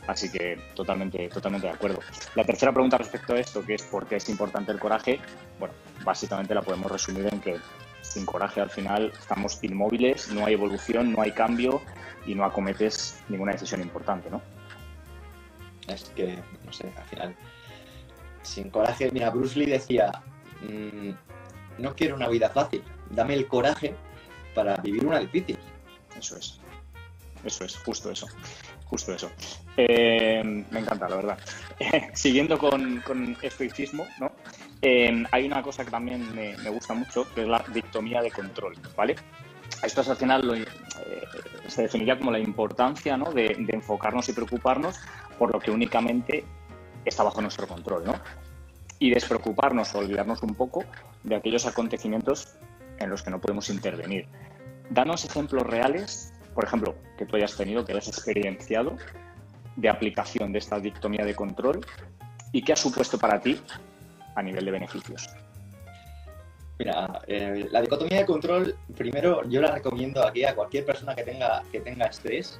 Así que totalmente, totalmente de acuerdo. La tercera pregunta respecto a esto, que es por qué es importante el coraje, bueno, básicamente la podemos resumir en que sin coraje al final estamos inmóviles, no hay evolución, no hay cambio y no acometes ninguna decisión importante, ¿no? Es que, no sé, al final, sin coraje, mira, Bruce Lee decía, mmm, no quiero una vida fácil, dame el coraje para vivir una difícil. Eso es, eso es, justo eso, justo eso. Eh, me encanta, la verdad. Siguiendo con, estoicismo, ¿no? Eh, hay una cosa que también me, gusta mucho, que es la dictomía de control, ¿vale? Esto es al final eh, se definiría como la importancia ¿no? de, de, enfocarnos y preocuparnos por lo que únicamente está bajo nuestro control, ¿no? Y despreocuparnos o olvidarnos un poco de aquellos acontecimientos en los que no podemos intervenir. Danos ejemplos reales, por ejemplo, que tú hayas tenido, que hayas experienciado, de aplicación de esta dictomía de control y qué ha supuesto para ti a nivel de beneficios. Mira, eh, la dicotomía de control, primero yo la recomiendo aquí a cualquier persona que tenga, que tenga estrés.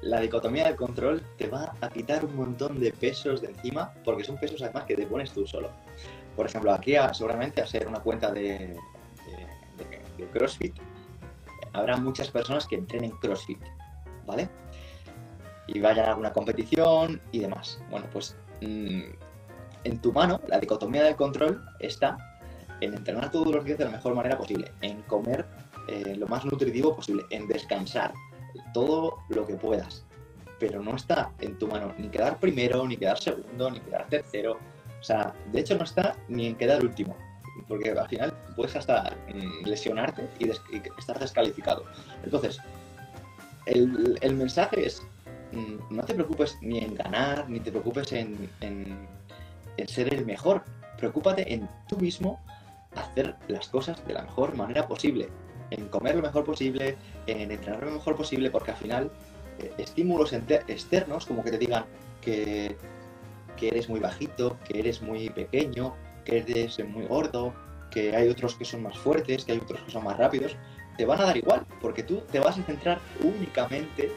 La dicotomía de control te va a quitar un montón de pesos de encima, porque son pesos además que te pones tú solo. Por ejemplo, aquí a, seguramente a ser una cuenta de, CrossFit, habrá muchas personas que entrenen CrossFit, ¿vale? Y vayan a alguna competición y demás. Bueno, pues mmm, en tu mano, la dicotomía del control está en entrenar todos los días de la mejor manera posible, en comer eh, lo más nutritivo posible, en descansar todo lo que puedas. Pero no está en tu mano ni quedar primero, ni quedar segundo, ni quedar tercero. O sea, de hecho no está ni en quedar último. Porque al final puedes hasta mm, lesionarte y, des estar descalificado. Entonces, el, el mensaje es, mm, no te preocupes ni en ganar, ni te preocupes en, en, en ser el mejor. Preocúpate en tú mismo hacer las cosas de la mejor manera posible, en comer lo mejor posible, en entrenar lo mejor posible, porque al final eh, estímulos externos, como que te digan que, que, eres muy bajito, que eres muy pequeño, que eres muy gordo, que hay otros que son más fuertes, que hay otros que son más rápidos, te van a dar igual, porque tú te vas a centrar únicamente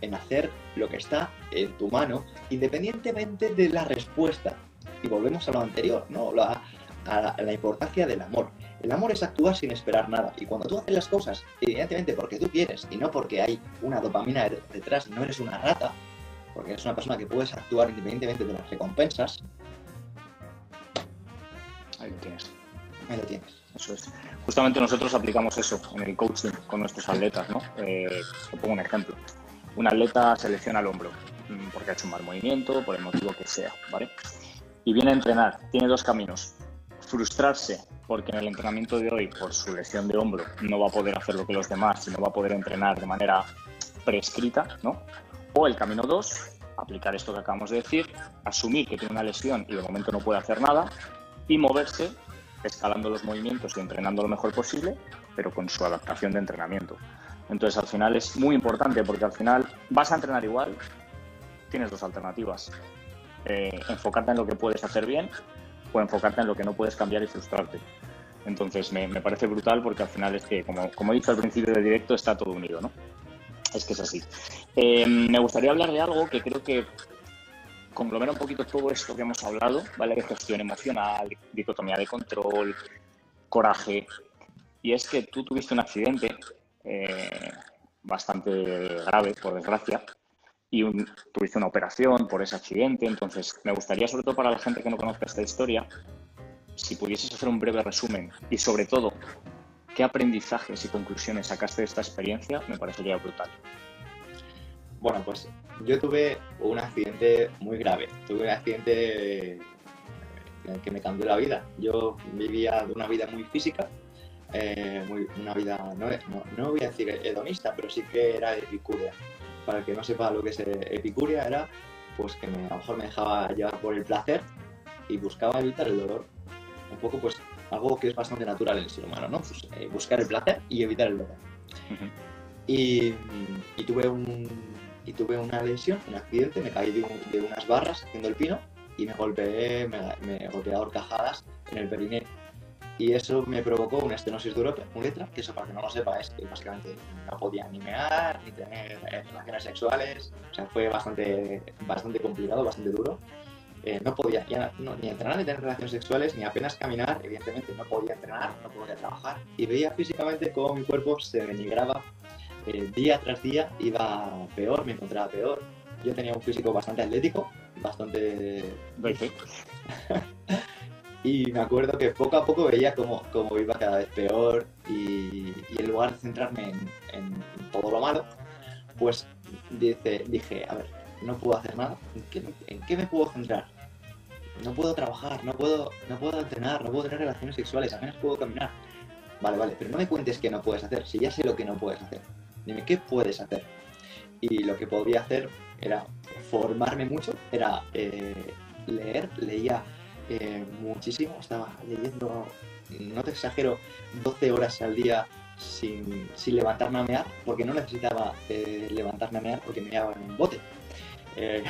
en hacer lo que está en tu mano, independientemente de la respuesta. Y volvemos a lo anterior, ¿no? La, a la, a la, importancia del amor. El amor es actuar sin esperar nada. Y cuando tú haces las cosas, evidentemente porque tú quieres y no porque hay una dopamina detrás no eres una rata, porque eres una persona que puedes actuar independientemente de las recompensas. Ahí lo tienes. Ahí lo tienes. Eso es. Justamente nosotros aplicamos eso en el coaching con nuestros atletas, ¿no? Eh, te pongo un ejemplo. Un atleta selecciona el hombro mm, porque ha hecho un mal movimiento, por el motivo que sea, ¿vale? Y viene a entrenar. Tiene dos caminos frustrarse porque en el entrenamiento de hoy, por su lesión de hombro, no va a poder hacer lo que los demás y no va a poder entrenar de manera prescrita, ¿no? O el camino 2, aplicar esto que acabamos de decir, asumir que tiene una lesión y de momento no puede hacer nada y moverse escalando los movimientos y entrenando lo mejor posible, pero con su adaptación de entrenamiento. Entonces, al final es muy importante porque al final vas a entrenar igual, tienes dos alternativas. Eh, enfocarte en lo que puedes hacer bien o enfocarte en lo que no puedes cambiar y frustrarte. Entonces me, me parece brutal porque al final es que, como, como, he dicho al principio del directo, está todo unido, ¿no? Es que es así. Eh, me gustaría hablar de algo que creo que conglomera un poquito todo esto que hemos hablado, ¿vale? Gestión emocional, dicotomía de control, coraje. Y es que tú tuviste un accidente eh, bastante grave, por desgracia, y un, tuviste una operación por ese accidente. Entonces, me gustaría, sobre todo para la gente que no conozca esta historia, si pudieses hacer un breve resumen y, sobre todo, qué aprendizajes y conclusiones sacaste de esta experiencia, me parecería brutal. Bueno, pues yo tuve un accidente muy grave. Tuve un accidente en el que me cambió la vida. Yo vivía de una vida muy física, eh, muy, una vida, no, no, no voy a decir hedonista, pero sí que era epicúrea. Para el que no sepa lo que es epicuria, era pues que me- a lo mejor me dejaba llevar por el placer y buscaba evitar el dolor. Un poco pues algo que es bastante natural en el ser humano, ¿no? Pues, eh, buscar el placer y evitar el dolor. Y tuve un, y tuve una lesión, un accidente, me caí de, un- de unas barras haciendo el pino y me golpeé, me, me golpeé a horcajadas en el perineo. Y eso me provocó una estenosis de uretra, uretra, que eso para que no lo sepa es que básicamente no podía ni mear, ni tener eh, relaciones sexuales, o sea, fue bastante, bastante complicado, bastante duro. Eh, no podía ya no- ni entrenar ni tener relaciones sexuales, ni apenas caminar, evidentemente no podía entrenar, no podía trabajar. Y veía físicamente cómo mi cuerpo se denigraba eh, día tras día, iba peor, me encontraba peor. Yo tenía un físico bastante atlético, bastante fe. y me acuerdo que poco a poco veía cómo, cómo iba cada vez peor y, y en lugar de centrarme en, en todo lo malo, pues dice, dije, a ver, no puedo hacer nada, ¿en qué, me- en qué me puedo centrar? No puedo trabajar, no puedo, no puedo entrenar, no puedo tener relaciones sexuales, apenas puedo caminar. Vale, vale, pero no me cuentes qué no puedes hacer, si ya sé lo que no puedes hacer. Dime, ¿qué puedes hacer? Y lo que podía hacer era formarme mucho, era eh, leer, leía eh, muchísimo, estaba leyendo, no te exagero, 12 horas al día sin, sin levantarme a mear, porque no necesitaba eh, levantarme a mear porque me meaba en un bote. Eh,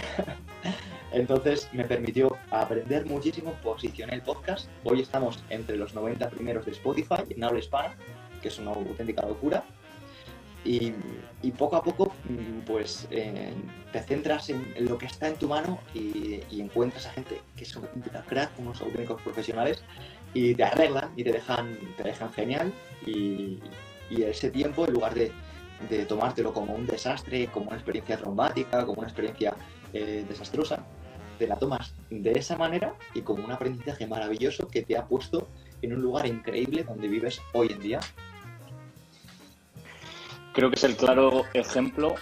entonces me permitió aprender muchísimo, posicioné el podcast, hoy estamos entre los 90 primeros de Spotify en habla hispana, que es una auténtica locura. Y, poco a poco, mm, pues eh, te centras en, lo que está en tu mano y, encuentras a gente que son crack, unos auténticos profesionales, y te arreglan y te dejan, te dejan genial. Y, ese tiempo, en lugar de, de tomártelo como un desastre, como una experiencia traumática, como una experiencia eh, desastrosa, te la tomas de esa manera y como un aprendizaje maravilloso que te ha puesto en un lugar increíble donde vives hoy en día Creo que es el claro ejemplo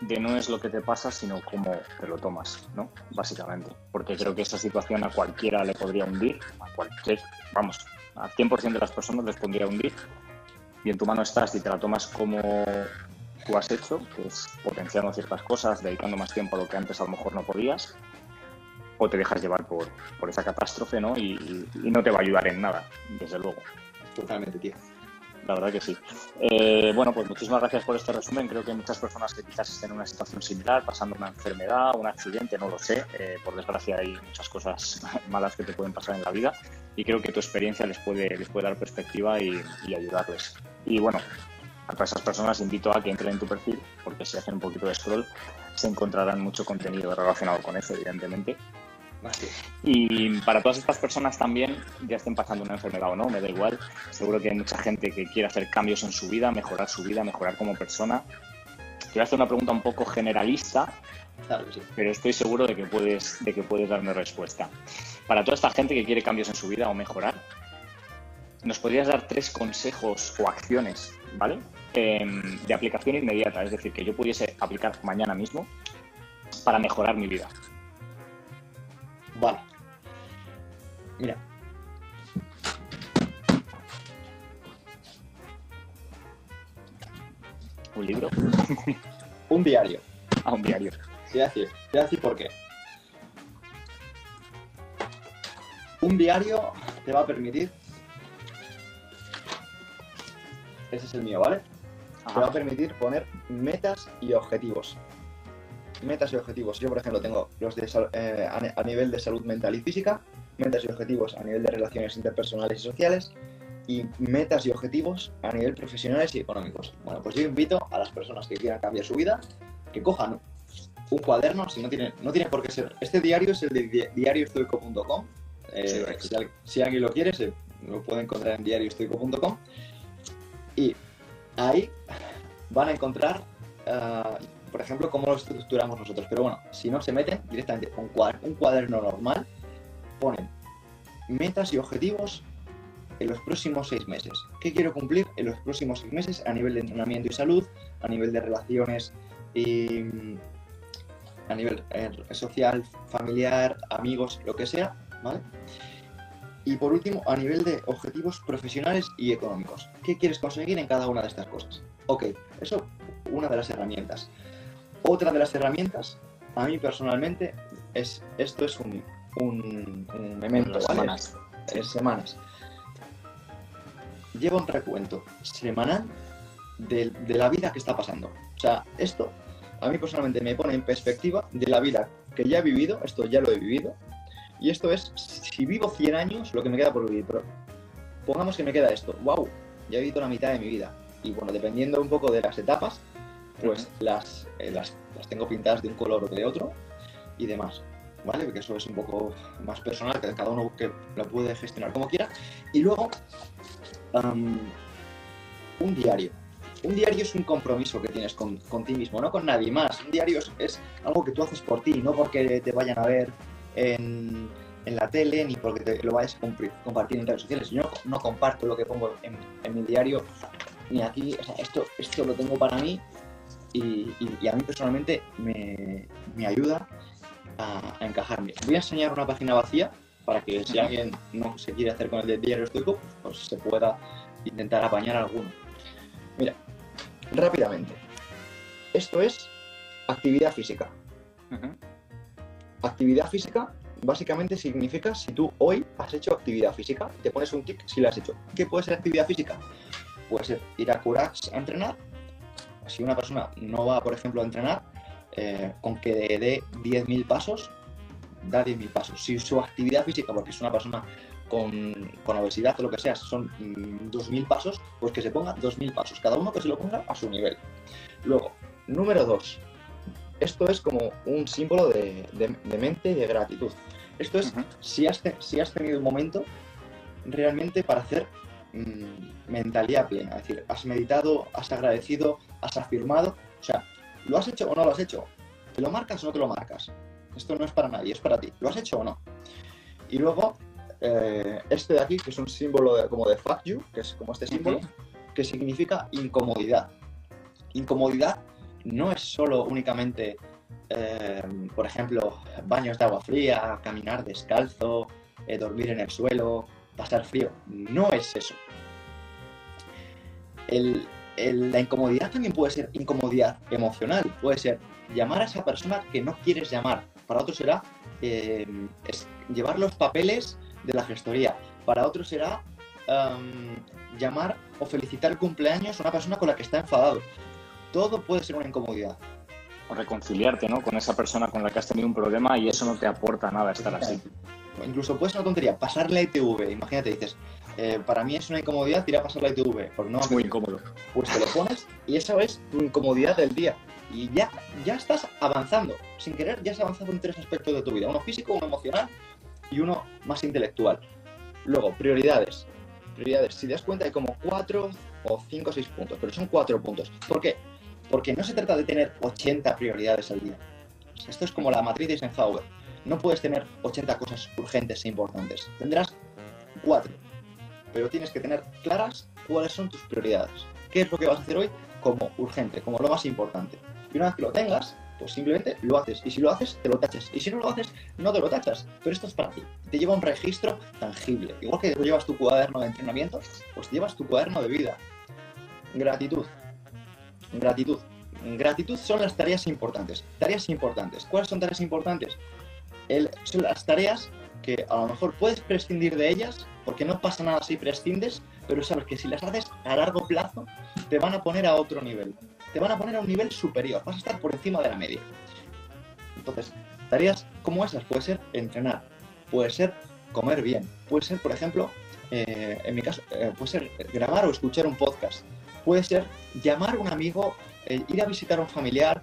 de no es lo que te pasa, sino cómo te lo tomas, ¿no? Básicamente. Porque creo que esa situación a cualquiera le podría hundir, a cualquier, vamos, al 100% de las personas les podría hundir. Y en tu mano estás y te la tomas como tú has hecho, que es potenciando ciertas cosas, dedicando más tiempo a lo que antes a lo mejor no podías, o te dejas llevar por, por esa catástrofe, ¿no? Y, y no te va a ayudar en nada, desde luego. totalmente, tío. La verdad que sí. Eh, bueno, pues muchísimas gracias por este resumen. Creo que hay muchas personas que quizás estén en una situación similar, pasando una enfermedad, un accidente, no lo sé. Eh, por desgracia hay muchas cosas malas que te pueden pasar en la vida y creo que tu experiencia les puede, les puede dar perspectiva y, y ayudarles. Y bueno, a todas esas personas invito a que entren en tu perfil, porque si hacen un poquito de scroll se encontrarán mucho contenido relacionado con eso, evidentemente. Y para todas estas personas también, ya estén pasando una enfermedad o no, me da igual. Seguro que hay mucha gente que quiere hacer cambios en su vida, mejorar su vida, mejorar como persona. A hacer una pregunta un poco generalista, Claro que sí. pero estoy seguro de que puedes, de que puedes darme respuesta. Para toda esta gente que quiere cambios en su vida o mejorar, ¿nos podrías dar tres consejos o acciones, ¿vale? Em, de aplicación inmediata, es decir, que yo pudiese aplicar mañana mismo para mejorar mi vida. Vale. Mira. Un libro, Un diario. a un diario. Te voy a decir, te voy a decir por qué. Un diario te va a permitir. Ese es el mío, ¿vale? Te va a permitir poner metas y objetivos. Metas y objetivos. Yo, por ejemplo, tengo los de eh, a, nivel de salud mental y física, metas y objetivos a nivel de relaciones interpersonales y sociales, y metas y objetivos a nivel profesionales y económicos. Bueno, pues yo invito a las personas que quieran cambiar su vida que cojan un cuaderno, si no tiene, no tiene por qué ser. Este diario es el de di- diarioestoico.com. Eh, Sí, si, al- si alguien lo quiere, se lo puede encontrar en diarioestoico.com. Y ahí van a encontrar, ah, por ejemplo, cómo lo estructuramos nosotros. Pero bueno, si no se meten directamente con un cuaderno normal, ponen metas y objetivos en los próximos seis meses. ¿Qué quiero cumplir en los próximos seis meses a nivel de entrenamiento y salud, a nivel de relaciones y mm, a nivel eh, social, familiar, amigos, lo que sea, ¿vale? Y por último, a nivel de objetivos profesionales y económicos. ¿Qué quieres conseguir en cada una de estas cosas? Ok, eso una de las herramientas. Otra de las herramientas, a mí personalmente, es esto es un, un, un memento, ¿vale? semanas. En semanas. Lleva un recuento semanal de, de la vida que está pasando. O sea, esto a mí personalmente me pone en perspectiva de la vida que ya he vivido, esto ya lo he vivido, y esto es, si vivo 100 años, lo que me queda por vivir, pero pongamos que me queda esto, wow, ya he vivido la mitad de mi vida, y bueno, dependiendo un poco de las etapas, pues las, eh, las, las tengo pintadas de un color o de otro, y demás, ¿vale? Porque eso es un poco más personal, que cada uno que lo puede gestionar como quiera, y luego, am, un diario. Un diario es un compromiso que tienes con, con ti mismo, no con nadie más. Un diario es, es algo que tú haces por ti, no porque te vayan a ver en, en la tele ni porque te lo vayas a compartir en redes sociales. Yo no, no comparto lo que pongo en, en mi diario ni aquí. O sea, esto, esto lo tengo para mí y, y- y a mí personalmente me, me ayuda a, a encajarme. Voy a enseñar una página vacía para que si alguien no se quiere hacer con el de diario estoico, pues se pueda intentar apañar alguno. Mira, rápidamente. Esto es actividad física. Actividad física básicamente significa si tú hoy has hecho actividad física, te pones un tic si la has hecho. ¿Qué puede ser actividad física? Puede ser ir a Curax a entrenar. Si una persona no va, por ejemplo, a entrenar, eh, con que dé 10.000 pasos, da 10.000 pasos. Si su actividad física, porque es una persona con, con obesidad o lo que sea, son mm, 2.000 pasos, pues que se ponga 2.000 pasos. Cada uno que se lo ponga a su nivel. Luego, número 2. Esto es como un símbolo de, de- de mente y de gratitud. Esto es si, has te- si has tenido un momento realmente para hacer mm, mentalidad plena. Es decir, has meditado, has agradecido, has afirmado. O sea, ¿lo has hecho o no lo has hecho? ¿Te lo marcas o no te lo marcas? Esto no es para nadie, es para ti. ¿Lo has hecho o no? Y luego, eh, este de aquí, que es un símbolo de- como de fuck you, que es como este símbolo, que significa incomodidad. Incomodidad no es solo únicamente, eh, por ejemplo, baños de agua fría, caminar descalzo, eh, dormir en el suelo, pasar frío. No es eso. El- el- la incomodidad también puede ser incomodidad emocional. Puede ser llamar a esa persona que no quieres llamar. Para otro será eh, es llevar los papeles de la gestoría. Para otro será am, llamar o felicitar el cumpleaños a una persona con la que está enfadado. Todo puede ser una incomodidad. O reconciliarte, ¿no? Con esa persona con la que has tenido un problema y eso no te aporta nada estar así. Incluso puede ser una tontería, pasar la ITV. Imagínate, dices, eh, para mí es una incomodidad ir a pasar la ITV. Porque no, Es muy incómodo. pues te lo pones y eso es tu incomodidad del día. Y ya, ya estás avanzando. Sin querer, ya has avanzado en tres aspectos de tu vida. Uno físico, uno emocional y uno más intelectual. Luego, prioridades. Prioridades. Si te das cuenta, hay como cuatro o cinco o seis puntos, pero son cuatro puntos. ¿Por qué? Porque no se trata de tener 80 prioridades al día. Esto es como la matriz de Eisenhower. No puedes tener 80 cosas urgentes e importantes. Tendrás cuatro. Pero tienes que tener claras cuáles son tus prioridades. ¿Qué es lo que vas a hacer hoy como urgente, como lo más importante? Y una vez que lo tengas, pues simplemente lo haces. Y si lo haces, te lo tachas. Y si no lo haces, no te lo tachas. Pero esto es para ti. Te lleva un registro tangible. Igual que llevas tu cuaderno de entrenamiento, pues llevas tu cuaderno de vida. Gratitud. Gratitud. Gratitud son las tareas importantes. Tareas importantes. ¿Cuáles son tareas importantes? Son las tareas que a lo mejor puedes prescindir de ellas, porque no pasa nada si prescindes, pero sabes que si las haces a largo plazo, te van a poner a otro nivel. Te van a poner a un nivel superior. Vas a estar por encima de la media. Entonces, tareas como esas puede ser entrenar, puede ser comer bien, puede ser, por ejemplo, eh, en mi caso, eh, puede ser grabar o escuchar un podcast, puede ser llamar a un amigo, eh, ir a visitar a un familiar,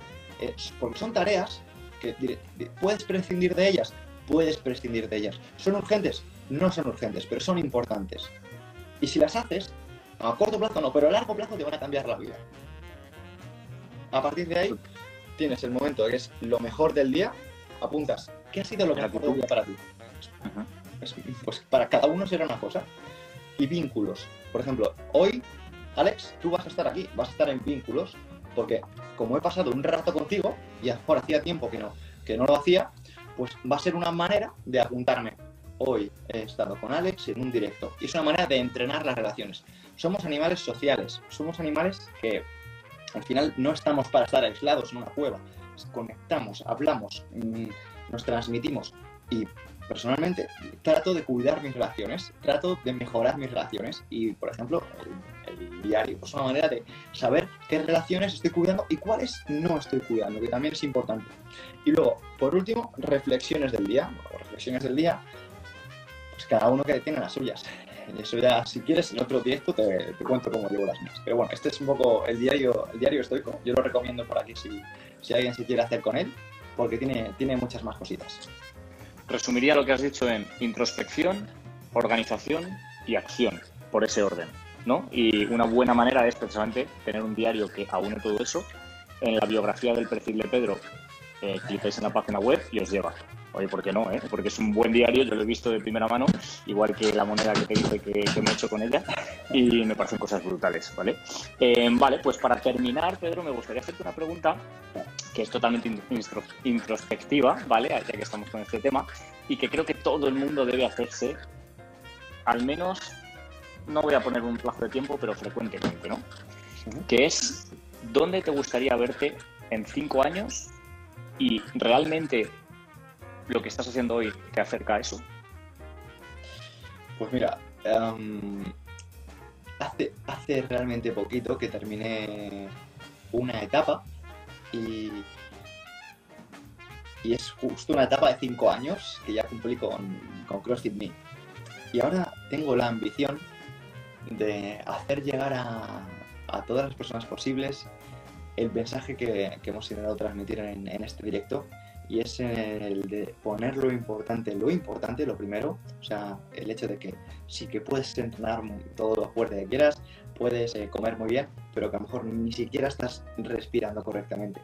porque son tareas que puedes prescindir de ellas, puedes prescindir de ellas. ¿Son urgentes? No son urgentes, pero son importantes. Y si las haces, a corto plazo no, pero a largo plazo te van a cambiar la vida. A partir de ahí, tienes el momento que es lo mejor del día, apuntas, ¿qué ha sido lo mejor del día para ti? Ujú. Es- pues para cada uno será una cosa. Y vínculos. Por ejemplo, hoy, Alex, tú vas a estar aquí, vas a estar en vínculos, porque como he pasado un rato contigo, y a lo mejor hacía tiempo que no, que no lo hacía, pues va a ser una manera de apuntarme. hoy he estado con Alex en un directo. Y es una manera de entrenar las relaciones. Somos animales sociales, somos animales que al final no estamos para estar aislados en una cueva. Conectamos, hablamos, mm, nos transmitimos. Y personalmente trato de cuidar mis relaciones, trato de mejorar mis relaciones. Y, por ejemplo, diario es una manera de saber qué relaciones estoy cuidando y cuáles no estoy cuidando, que también es importante. Y luego, por último, reflexiones del día. reflexiones del día, pues cada uno que tenga las suyas. Eso ya, si quieres, en otro directo te, cuento cómo llevo las mías. Pero bueno, este es un poco el diario, el diario estoico. Yo lo recomiendo por aquí si, si alguien se quiere hacer con él, porque tiene, tiene muchas más cositas. Resumiría lo que has dicho en introspección, organización y acción, por ese orden. ¿No? Y una buena manera es precisamente tener un diario que aúne todo eso. En la biografía del perfil de Pedro, eh, en la página web y os lleva. Oye, ¿por qué no? Eh? Porque es un buen diario, yo lo he visto de primera mano, igual que la moneda que te dije que, me he hecho con ella, y me parecen cosas brutales, ¿vale? Eh, vale, pues para terminar, Pedro, me gustaría hacerte una pregunta que es totalmente introspectiva, ¿vale? Ya que estamos con este tema, y que creo que todo el mundo debe hacerse, al menos, no voy a poner un plazo de tiempo, pero frecuentemente, ¿no? Que es, ¿dónde te gustaría verte en cinco años? Y realmente lo que estás haciendo hoy te acerca a eso? Pues mira, em, hace, hace realmente poquito que terminé una etapa y, y es justo una etapa de cinco años que ya cumplí con, con CrossFit Me. Y ahora tengo la ambición de hacer llegar a, a todas las personas posibles el mensaje que, que hemos intentado transmitir en, en este directo y es el de poner lo importante, lo importante, lo primero, o sea, el hecho de que sí que puedes entrenar todo lo fuerte que quieras, puedes eh, comer muy bien, pero que a lo mejor ni siquiera estás respirando correctamente.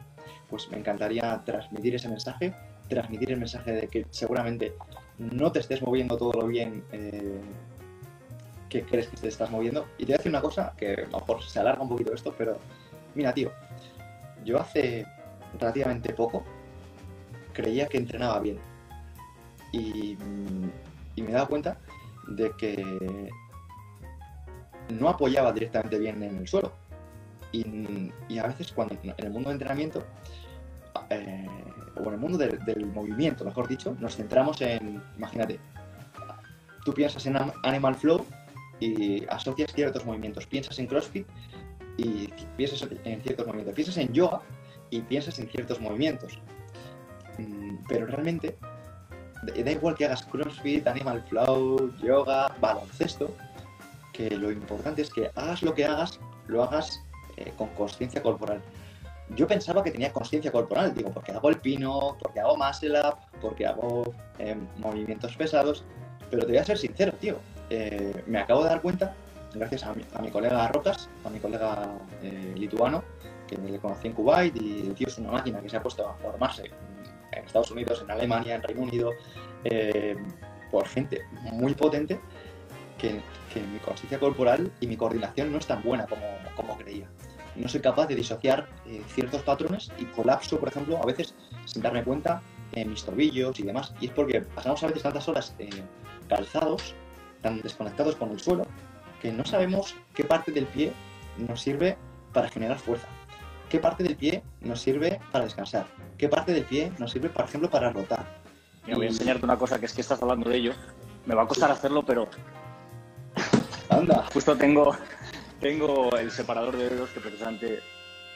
Pues me encantaría transmitir ese mensaje, transmitir el mensaje de que seguramente no te estés moviendo todo lo bien eh, que crees que te estás moviendo. Y te voy a decir una cosa que a lo mejor se alarga un poquito esto, pero mira, tío, yo hace relativamente poco creía que entrenaba bien. Y, me daba cuenta de que no apoyaba directamente bien en el suelo. Y, a veces cuando en el mundo de entrenamiento, eh, o en el mundo del movimiento, mejor dicho, nos centramos en, imagínate, tú piensas en Animal Flow y asocias ciertos movimientos, piensas en CrossFit y piensas en ciertos movimientos, piensas en yoga y piensas en ciertos movimientos. Mm, pero realmente da igual que hagas CrossFit, Animal Flow, yoga, baloncesto, que lo importante es que hagas lo que hagas, lo hagas eh, con conciencia corporal. Yo pensaba que tenía conciencia corporal, digo, porque hago el pino, porque hago muscle up, porque hago eh, movimientos pesados, pero te voy a ser sincero, tío, eh, me acabo de dar cuenta, gracias a mi, colega Rocas, a mi colega lituano, que le conocí en Kuwait y el tío es una máquina que se ha puesto a formarse en Estados Unidos, en Alemania, en Reino Unido, eh, por gente muy potente, que, mi conciencia corporal y mi coordinación no es tan buena como, como creía. No soy capaz de disociar eh, ciertos patrones y colapso, por ejemplo, a veces sin darme cuenta en mis tobillos y demás. Y es porque pasamos a veces tantas horas eh, calzados, tan desconectados con el suelo, que no sabemos qué parte del pie nos sirve para generar fuerza qué parte del pie nos sirve para descansar, qué parte del pie nos sirve, por ejemplo, para rotar. Mira, voy a enseñarte una cosa que es que estás hablando de ello. Me va a costar hacerlo, pero. Anda. Justo tengo, tengo el separador de dedos que precisamente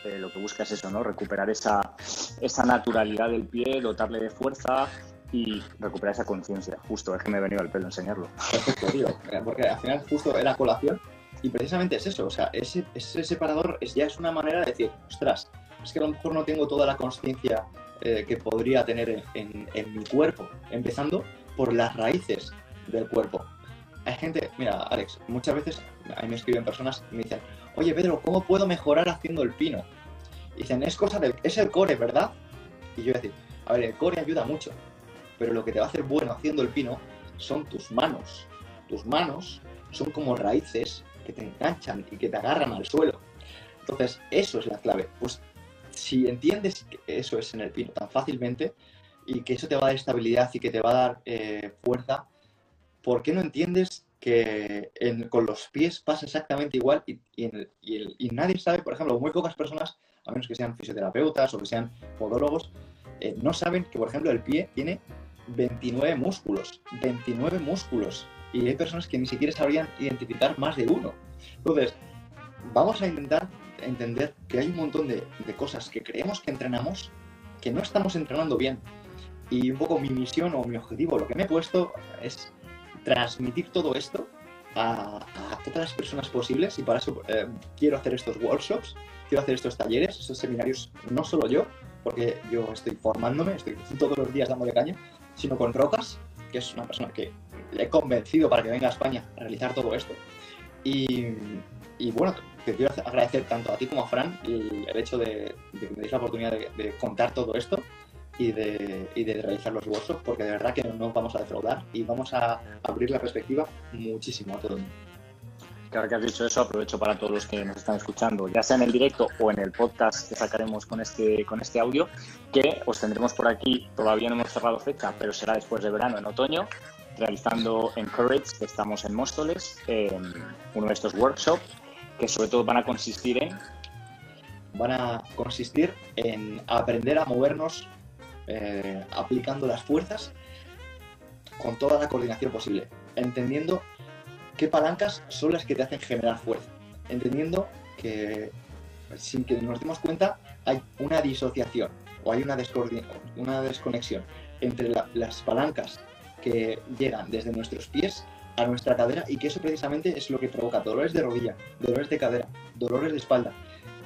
eh, lo que busca es eso, ¿no? Recuperar esa, esa naturalidad del pie, dotarle de fuerza y recuperar esa conciencia. Justo, es que me he venido al pelo enseñarlo. Perfecto, tío. Porque al final, justo era colación y precisamente es eso, o sea, ese, ese separador es, ya es una manera de decir, ostras, es que a lo mejor no tengo toda la conciencia eh, que podría tener en, en, mi cuerpo, empezando por las raíces del cuerpo. Hay gente, mira, Alex, muchas veces a mí me escriben personas y me dicen, oye Pedro, ¿cómo puedo mejorar haciendo el pino? Y dicen, es cosa del, es el core, ¿verdad? Y yo decir, a ver, el core ayuda mucho, pero lo que te va a hacer bueno haciendo el pino son tus manos. Tus manos son como raíces que te enganchan y que te agarran al suelo. Entonces, eso es la clave. Pues si entiendes que eso es en el pino tan fácilmente y que eso te va a dar estabilidad y que te va a dar eh, fuerza, ¿por qué no entiendes que con los pies pasa exactamente igual y, nadie sabe, por ejemplo, muy pocas personas, a menos que sean fisioterapeutas o que sean podólogos, eh, no saben que, por ejemplo, el pie tiene 29 músculos, 29 músculos, y hay personas que ni siquiera sabrían identificar más de uno. Entonces, vamos a intentar entender que hay un montón de, cosas que creemos que entrenamos que no estamos entrenando bien. Y un poco mi misión o mi objetivo, lo que me he puesto es transmitir todo esto a, todas las personas posibles y para eso eh, quiero hacer estos workshops, quiero hacer estos talleres, estos seminarios, no solo yo, porque yo estoy formándome, estoy todos los días dándole caña, sino con Rocas, que es una persona que le he convencido para que venga a España a realizar todo esto. Y, bueno, te quiero agradecer tanto a ti como a Fran el, hecho de, que me deis la oportunidad de, contar todo esto y de, de, realizar los workshops, porque de verdad que no nos vamos a defraudar y vamos a abrir la perspectiva muchísimo a todo el mundo. Claro que has dicho eso, aprovecho para todos los que nos están escuchando, ya sea en el directo o en el podcast que sacaremos con este, con este audio, que os tendremos por aquí, todavía no hemos cerrado fecha, pero será después de verano, en otoño, realizando en Courage, que estamos en Móstoles, uno de estos workshops, que sobre todo van a consistir en... Van a consistir en aprender a movernos eh, aplicando las fuerzas con toda la coordinación posible, entendiendo qué palancas son las que te hacen generar fuerza, entendiendo que sin que nos demos cuenta hay una disociación o hay una, una desconexión entre las palancas que llegan desde nuestros pies a nuestra cadera y que eso precisamente es lo que provoca dolores de rodilla, dolores de cadera, dolores de espalda.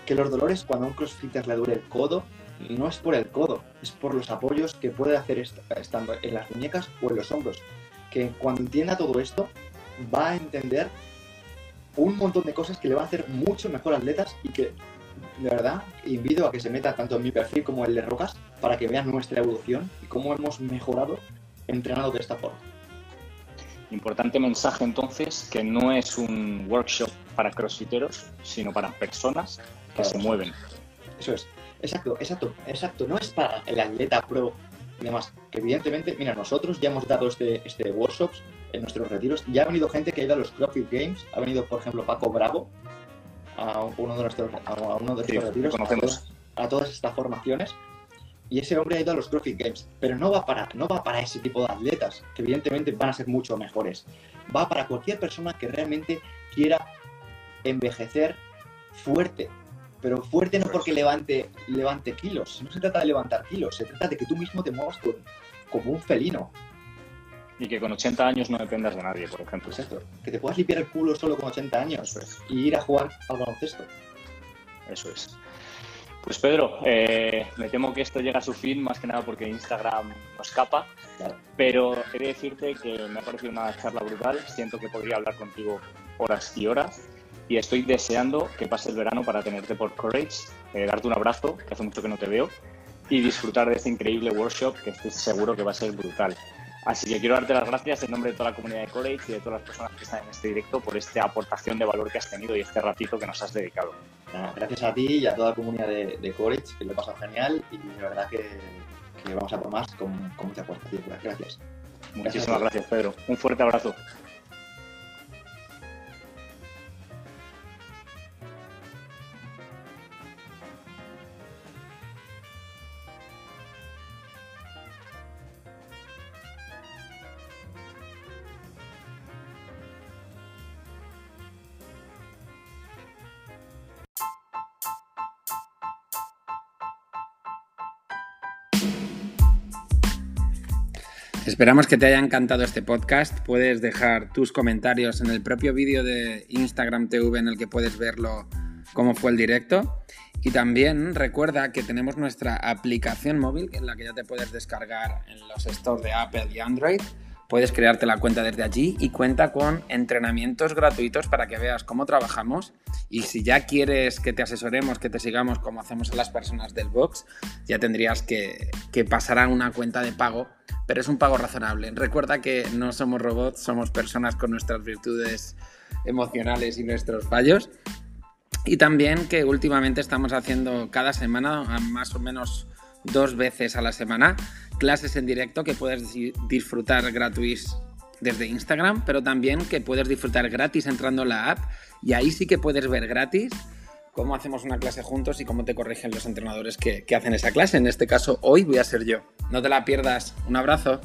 Que los dolores cuando a un crossfitter le duele el codo no es por el codo, es por los apoyos que puede hacer estando en las muñecas o en los hombros. Que cuando entienda todo esto va a entender un montón de cosas que le van a hacer mucho mejor atletas y que de verdad invito a que se meta tanto en mi perfil como en el de Rocas para que vean nuestra evolución y cómo hemos mejorado entrenado de esta forma. Importante mensaje entonces que no es un workshop para crossfiteros, sino para personas que se mueven. Eso es. Exacto, exacto, exacto. No es para el atleta pro y demás. Que evidentemente, mira, nosotros ya hemos dado este, este workshops en nuestros retiros. Ya ha venido gente que ha ido a los CrossFit Games. Ha venido, por ejemplo, Paco Bravo a uno de nuestros, a uno de nuestros retiros. a todas estas formaciones y ese hombre ha ido a los CrossFit Games, pero no va para, no va para ese tipo de atletas, que evidentemente van a ser mucho mejores. Va para cualquier persona que realmente quiera envejecer fuerte, pero fuerte no porque levante, levante kilos, no se trata de levantar kilos, se trata de que tú mismo te muevas como un felino. Y que con 80 años no dependas de nadie, por ejemplo. Exacto, que te puedas limpiar el culo solo con 80 años y ir a jugar al baloncesto. Eso es. Pues Pedro, eh, me temo que esto llega a su fin, más que nada porque Instagram nos escapa, pero he de decirte que me ha parecido una charla brutal, siento que podría hablar contigo horas y horas y estoy deseando que pase el verano para tenerte por Courage, eh, darte un abrazo, que hace mucho que no te veo, y disfrutar de este increíble workshop que estoy seguro que va a ser brutal. Así que quiero darte las gracias en nombre de toda la comunidad de Courage y de todas las personas que están en este directo por esta aportación de valor que has tenido y este ratito que nos has dedicado. gracias a ti y a toda la comunidad de, de Courage, que lo he pasado genial y de verdad que, vamos a por más con, mucha fuerza. Gracias. Muchísimas gracias, Pedro. Un fuerte abrazo. Esperamos que te haya encantado este podcast. Puedes dejar tus comentarios en el propio vídeo de Instagram TV en el que puedes verlo cómo fue el directo. Y también recuerda que tenemos nuestra aplicación móvil en la que ya te puedes descargar en los stores de Apple y Android. Puedes crearte la cuenta desde allí y cuenta con entrenamientos gratuitos para que veas cómo trabajamos. Y si ya quieres que te asesoremos, que te sigamos como hacemos a las personas del box, ya tendrías que, que pasar a una cuenta de pago pero es un pago razonable. Recuerda que no somos robots, somos personas con nuestras virtudes emocionales y nuestros fallos. Y también que últimamente estamos haciendo cada semana, más o menos dos veces a la semana, clases en directo que puedes disfrutar gratuitos desde Instagram, pero también que puedes disfrutar gratis entrando en la app y ahí sí que puedes ver gratis cómo hacemos una clase juntos y cómo te corrigen los entrenadores que, que hacen esa clase. En este caso, hoy voy a ser yo. No te la pierdas. Un abrazo.